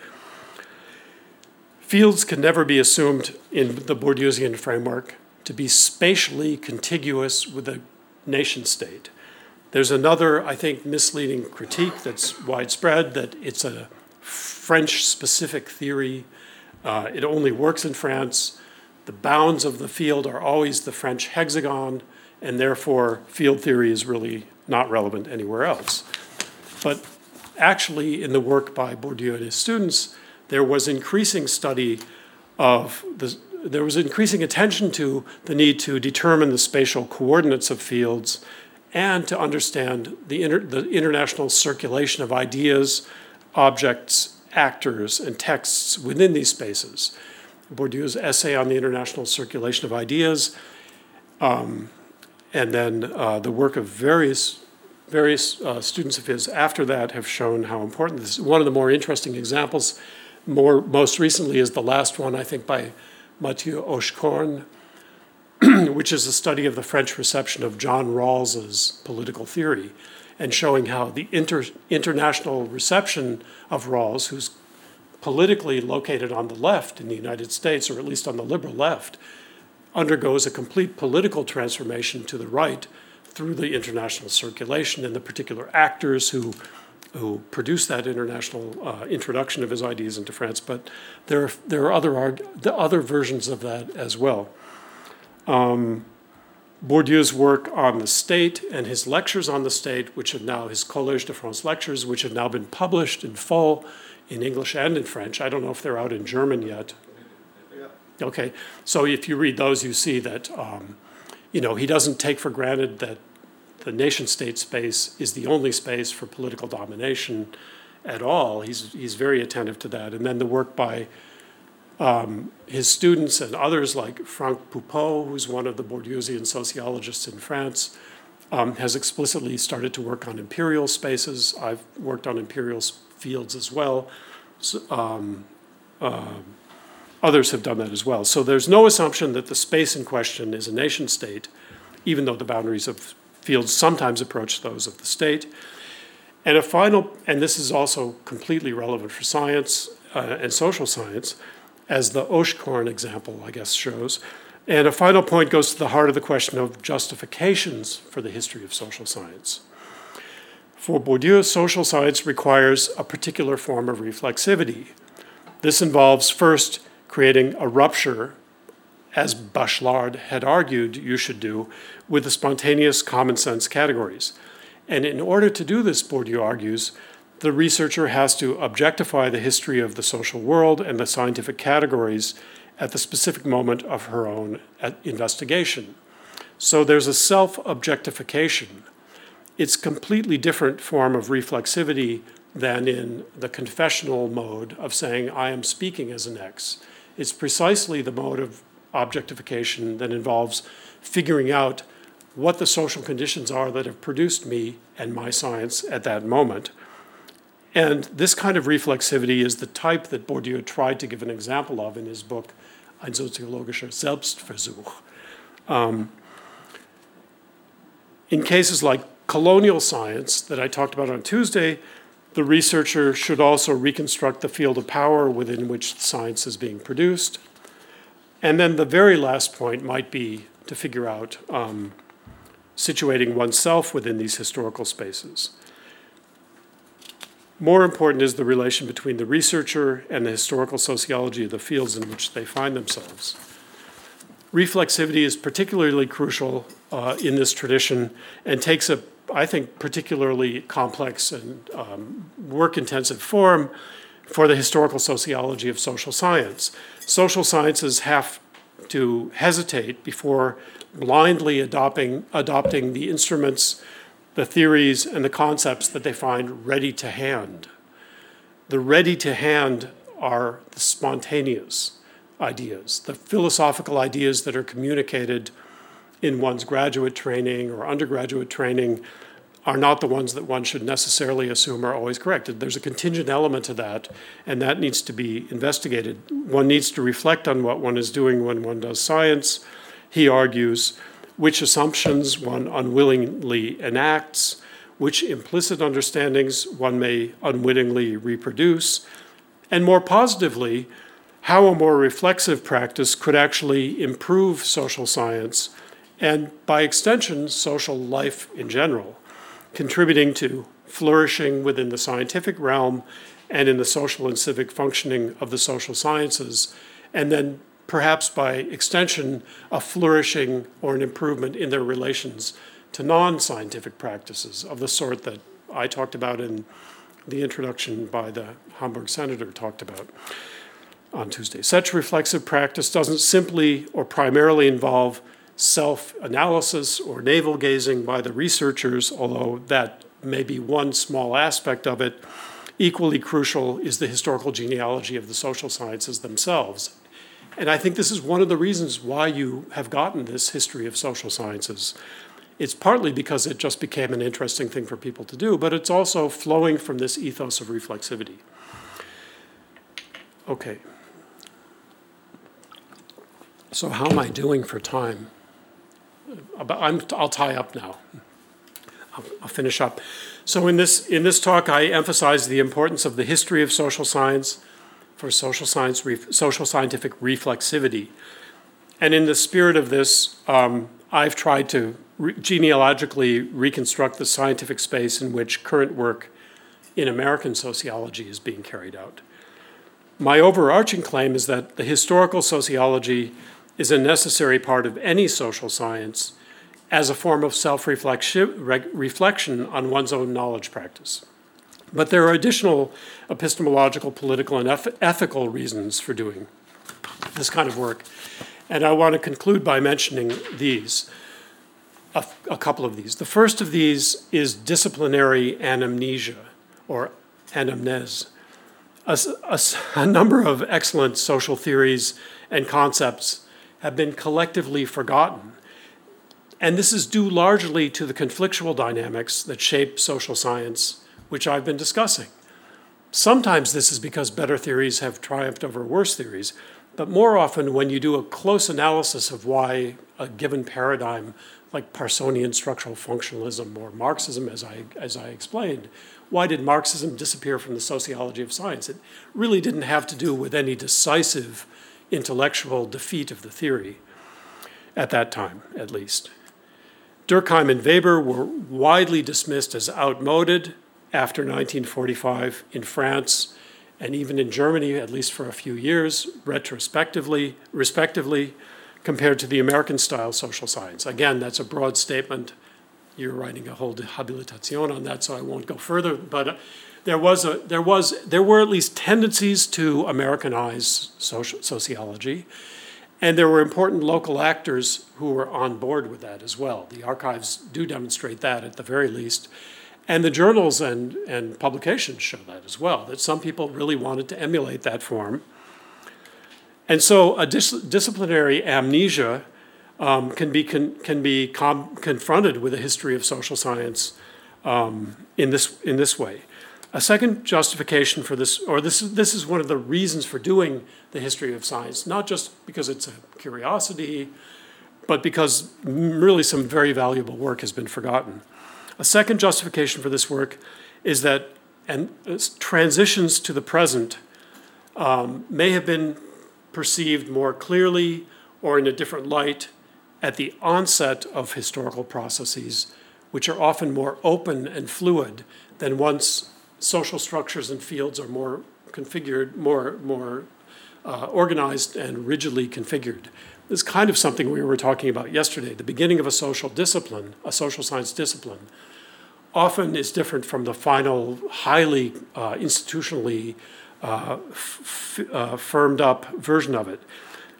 Fields can never be assumed in the Bourdieusian framework to be spatially contiguous with the nation state. There's another, I think, misleading critique that's widespread that it's a French specific theory. Uh, it only works in France. The bounds of the field are always the French hexagon, and therefore field theory is really not relevant anywhere else. But actually, in the work by Bourdieu and his students, there was increasing study of the there was increasing attention to the need to determine the spatial coordinates of fields and to understand the, inter- the international circulation of ideas, objects, actors, and texts within these spaces. Bourdieu's essay on the international circulation of ideas, um, and then uh, the work of various various uh, students of his after that have shown how important this is. One of the more interesting examples, more most recently, is the last one I think by Mathieu Hauchecorne, which is a study of the French reception of John Rawls's political theory and showing how the inter- international reception of Rawls, who's politically located on the left in the United States, or at least on the liberal left, undergoes a complete political transformation to the right through the international circulation and the particular actors who who produced that international uh, introduction of his ideas into France, but there are, there are other, arg- the other versions of that as well. Um, Bourdieu's work on the state and his lectures on the state, which have now, his Collège de France lectures, which have now been published in full in English and in French. I don't know if they're out in German yet. Okay, so if you read those, you see that, um, you know, he doesn't take for granted that the nation state space is the only space for political domination at all. He's, he's very attentive to that. And then the work by um, his students and others, like Franck Poupeau, who's one of the Bourdieusian sociologists in France, um, has explicitly started to work on imperial spaces. I've worked on imperial fields as well. So, um, uh, others have done that as well. So there's no assumption that the space in question is a nation state, even though the boundaries of fields sometimes approach those of the state. And a final, and this is also completely relevant for science uh, and social science, as the Hauchecorne example, I guess, shows. And a final point goes to the heart of the question of justifications for the history of social science. For Bourdieu, social science requires a particular form of reflexivity. This involves first creating a rupture as Bachelard had argued you should do, with the spontaneous common sense categories. And in order to do this, Bourdieu argues, the researcher has to objectify the history of the social world and the scientific categories at the specific moment of her own uh, investigation. So there's a self objectification. It's completely different form of reflexivity than in the confessional mode of saying, I am speaking as an X. It's precisely the mode of objectification that involves figuring out what the social conditions are that have produced me and my science at that moment. And this kind of reflexivity is the type that Bourdieu tried to give an example of in his book, Ein soziologischer Selbstversuch. Um, in cases like colonial science that I talked about on Tuesday, the researcher should also reconstruct the field of power within which science is being produced. And then the very last point might be to figure out um, situating oneself within these historical spaces. More important is the relation between the researcher and the historical sociology of the fields in which they find themselves. Reflexivity is particularly crucial uh, in this tradition and takes a, I think, particularly complex and um, work intensive form for the historical sociology of social science. Social sciences have to hesitate before blindly adopting, adopting the instruments, the theories, and the concepts that they find ready to hand. The ready to hand are the spontaneous ideas, the philosophical ideas that are communicated in one's graduate training or undergraduate training are not the ones that one should necessarily assume are always correct. There's a contingent element to that, and that needs to be investigated. One needs to reflect on what one is doing when one does science. He argues which assumptions one unwillingly enacts, which implicit understandings one may unwittingly reproduce, and more positively, how a more reflexive practice could actually improve social science and, by extension, social life in general contributing to flourishing within the scientific realm and in the social and civic functioning of the social sciences, and then perhaps by extension, a flourishing or an improvement in their relations to non scientific practices of the sort that I talked about in the introduction by the Hamburg senator talked about on Tuesday. Such reflexive practice doesn't simply or primarily involve self analysis or navel gazing by the researchers, although that may be one small aspect of it. Equally crucial is the historical genealogy of the social sciences themselves. And I think this is one of the reasons why you have gotten this history of social sciences. It's partly because it just became an interesting thing for people to do, but it's also flowing from this ethos of reflexivity. Okay. So, how am I doing for time? i will tie up now. I'll, I'll, finish up. So in this in this talk, I emphasize the importance of the history of social science for social science social scientific reflexivity, and in the spirit of this, um, I've tried to re- genealogically reconstruct the scientific space in which current work in American sociology is being carried out. My overarching claim is that the historical sociology is a necessary part of any social science as a form of self reflection on one's own knowledge practice. But there are additional epistemological, political, and ethical reasons for doing this kind of work. And I want to conclude by mentioning these, a, couple of these. The first of these is disciplinary anamnesia, or anamnese a, a, a number of excellent social theories and concepts have been collectively forgotten. And this is due largely to the conflictual dynamics that shape social science, which I've been discussing. Sometimes this is because better theories have triumphed over worse theories, but more often, when you do a close analysis of why a given paradigm, like Parsonian structural functionalism or Marxism, as I, as I explained, why did Marxism disappear from the sociology of science? It really didn't have to do with any decisive intellectual defeat of the theory, at that time at least. Durkheim and Weber were widely dismissed as outmoded after 1945 in France and even in Germany, at least for a few years, retrospectively, respectively, compared to the American style social science. Again, that's a broad statement you're writing a whole habilitation on that, so I won't go further. But there was a there was there were at least tendencies to Americanize social, sociology, and there were important local actors who were on board with that as well. The archives do demonstrate that at the very least. And the journals and, and publications show that as well, that some people really wanted to emulate that form. And so a dis- disciplinary amnesia um, can be, con- can be com- confronted with a history of social science um, in, this, in this way. A second justification for this, or this, this is one of the reasons for doing the history of science, not just because it's a curiosity, but because really some very valuable work has been forgotten. A second justification for this work is that and transitions to the present um, may have been perceived more clearly or in a different light at the onset of historical processes, which are often more open and fluid than once social structures and fields are more configured, more, more uh, organized and rigidly configured. This is kind of something we were talking about yesterday. The beginning of a social discipline, a social science discipline, often is different from the final, highly uh, institutionally uh, f- uh, firmed up version of it.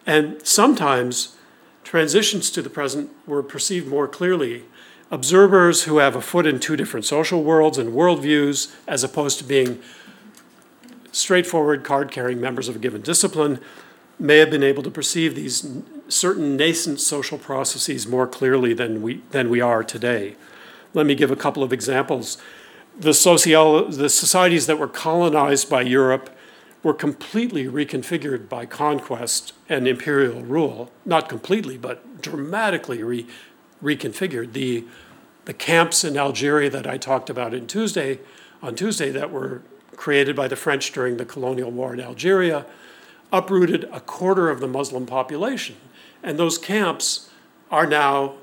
And sometimes transitions to the present were perceived more clearly. Observers who have a foot in two different social worlds and worldviews, as opposed to being straightforward card carrying members of a given discipline, may have been able to perceive these certain nascent social processes more clearly than we, than we are today. Let me give a couple of examples. The, the societies that were colonized by Europe were completely reconfigured by conquest and imperial rule. Not completely, but dramatically re- reconfigured. The, the camps in Algeria that I talked about in Tuesday, on Tuesday, that were created by the French during the colonial war in Algeria, uprooted a quarter of the Muslim population. And those camps are now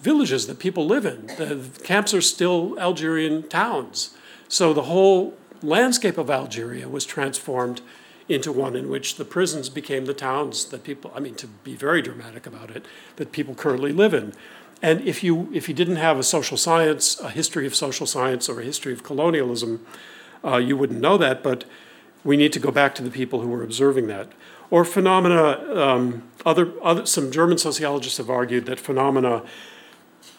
villages that people live in. The camps are still Algerian towns. So the whole landscape of Algeria was transformed into one in which the prisons became the towns that people, I mean, to be very dramatic about it, that people currently live in. And if you, if you didn't have a social science, a history of social science, or a history of colonialism, uh, you wouldn't know that, but we need to go back to the people who were observing that. Or phenomena, um, other, other, some German sociologists have argued that phenomena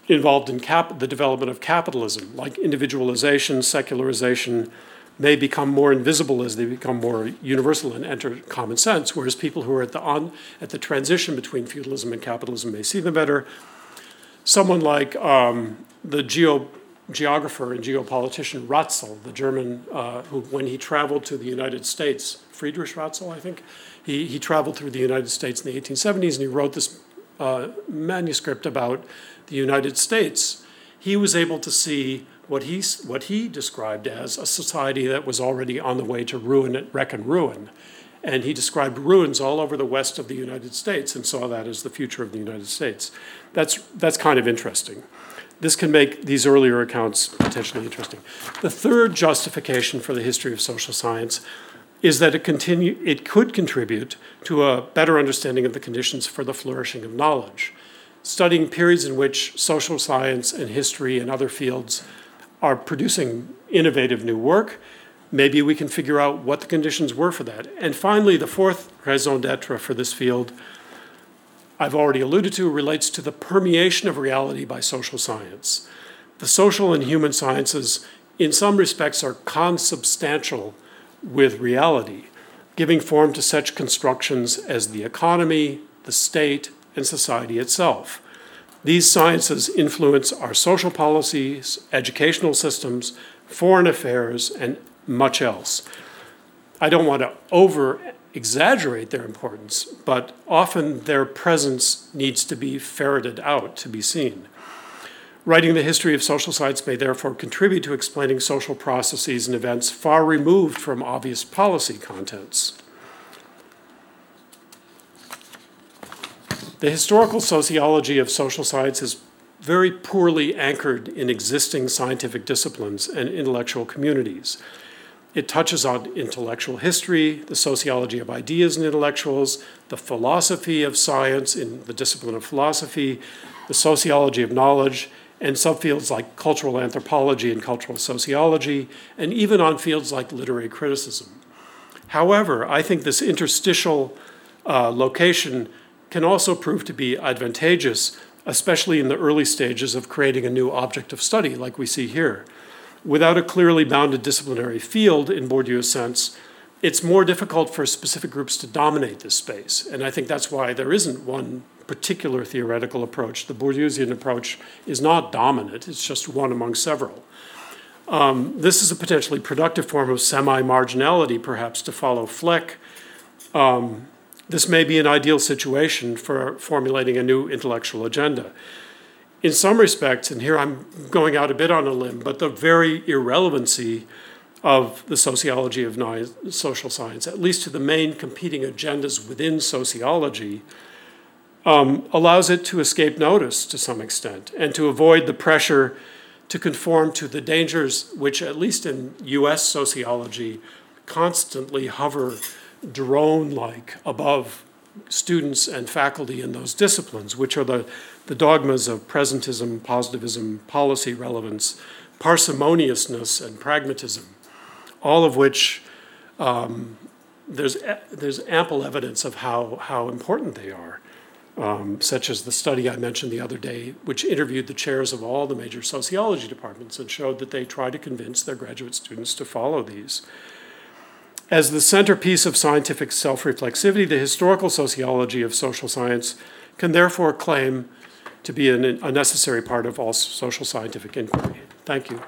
involved in cap, the development of capitalism, like individualization, secularization, may become more invisible as they become more universal and enter common sense, whereas people who are at the, on, at the transition between feudalism and capitalism may see them better. Someone like um, the geo, geographer and geopolitician Ratzel, the German, uh, who, when he traveled to the United States, Friedrich Ratzel, I think, he, he traveled through the United States in the 1870s and he wrote this uh, manuscript about the United States. He was able to see what he, what he described as a society that was already on the way to ruin, wreck and ruin. and he described ruins all over the west of the United States and saw that as the future of the United States. That's, that's kind of interesting. This can make these earlier accounts potentially interesting. The third justification for the history of social science is that it, continue, it could contribute to a better understanding of the conditions for the flourishing of knowledge. Studying periods in which social science and history and other fields are producing innovative new work, maybe we can figure out what the conditions were for that. And finally, the fourth raison d'etre for this field, I've already alluded to, relates to the permeation of reality by social science. The social and human sciences, in some respects, are consubstantial with reality, giving form to such constructions as the economy, the state, and society itself. These sciences influence our social policies, educational systems, foreign affairs, and much else. I don't want to over exaggerate their importance, but often their presence needs to be ferreted out to be seen. Writing the history of social science may therefore contribute to explaining social processes and events far removed from obvious policy contents. The historical sociology of social science is very poorly anchored in existing scientific disciplines and intellectual communities. It touches on intellectual history, the sociology of ideas and intellectuals, the philosophy of science in the discipline of philosophy, the sociology of knowledge, and subfields like cultural anthropology and cultural sociology, and even on fields like literary criticism. However, I think this interstitial uh, location can also prove to be advantageous, especially in the early stages of creating a new object of study, like we see here. Without a clearly bounded disciplinary field in Bourdieu's sense, it's more difficult for specific groups to dominate this space. And I think that's why there isn't one particular theoretical approach. The Bourdieusian approach is not dominant, it's just one among several. Um, this is a potentially productive form of semi marginality, perhaps, to follow Fleck. Um, this may be an ideal situation for formulating a new intellectual agenda. In some respects, and here I'm going out a bit on a limb, but the very irrelevancy of the sociology of social science, at least to the main competing agendas within sociology, um, allows it to escape notice to some extent and to avoid the pressure to conform to the dangers which, at least in US sociology, constantly hover drone like above students and faculty in those disciplines, which are the, the dogmas of presentism, positivism, policy relevance, parsimoniousness, and pragmatism, all of which um, there's, there's ample evidence of how, how important they are. Um, such as the study I mentioned the other day, which interviewed the chairs of all the major sociology departments and showed that they try to convince their graduate students to follow these. As the centerpiece of scientific self reflexivity, the historical sociology of social science can therefore claim to be an, a necessary part of all social scientific inquiry. Thank you.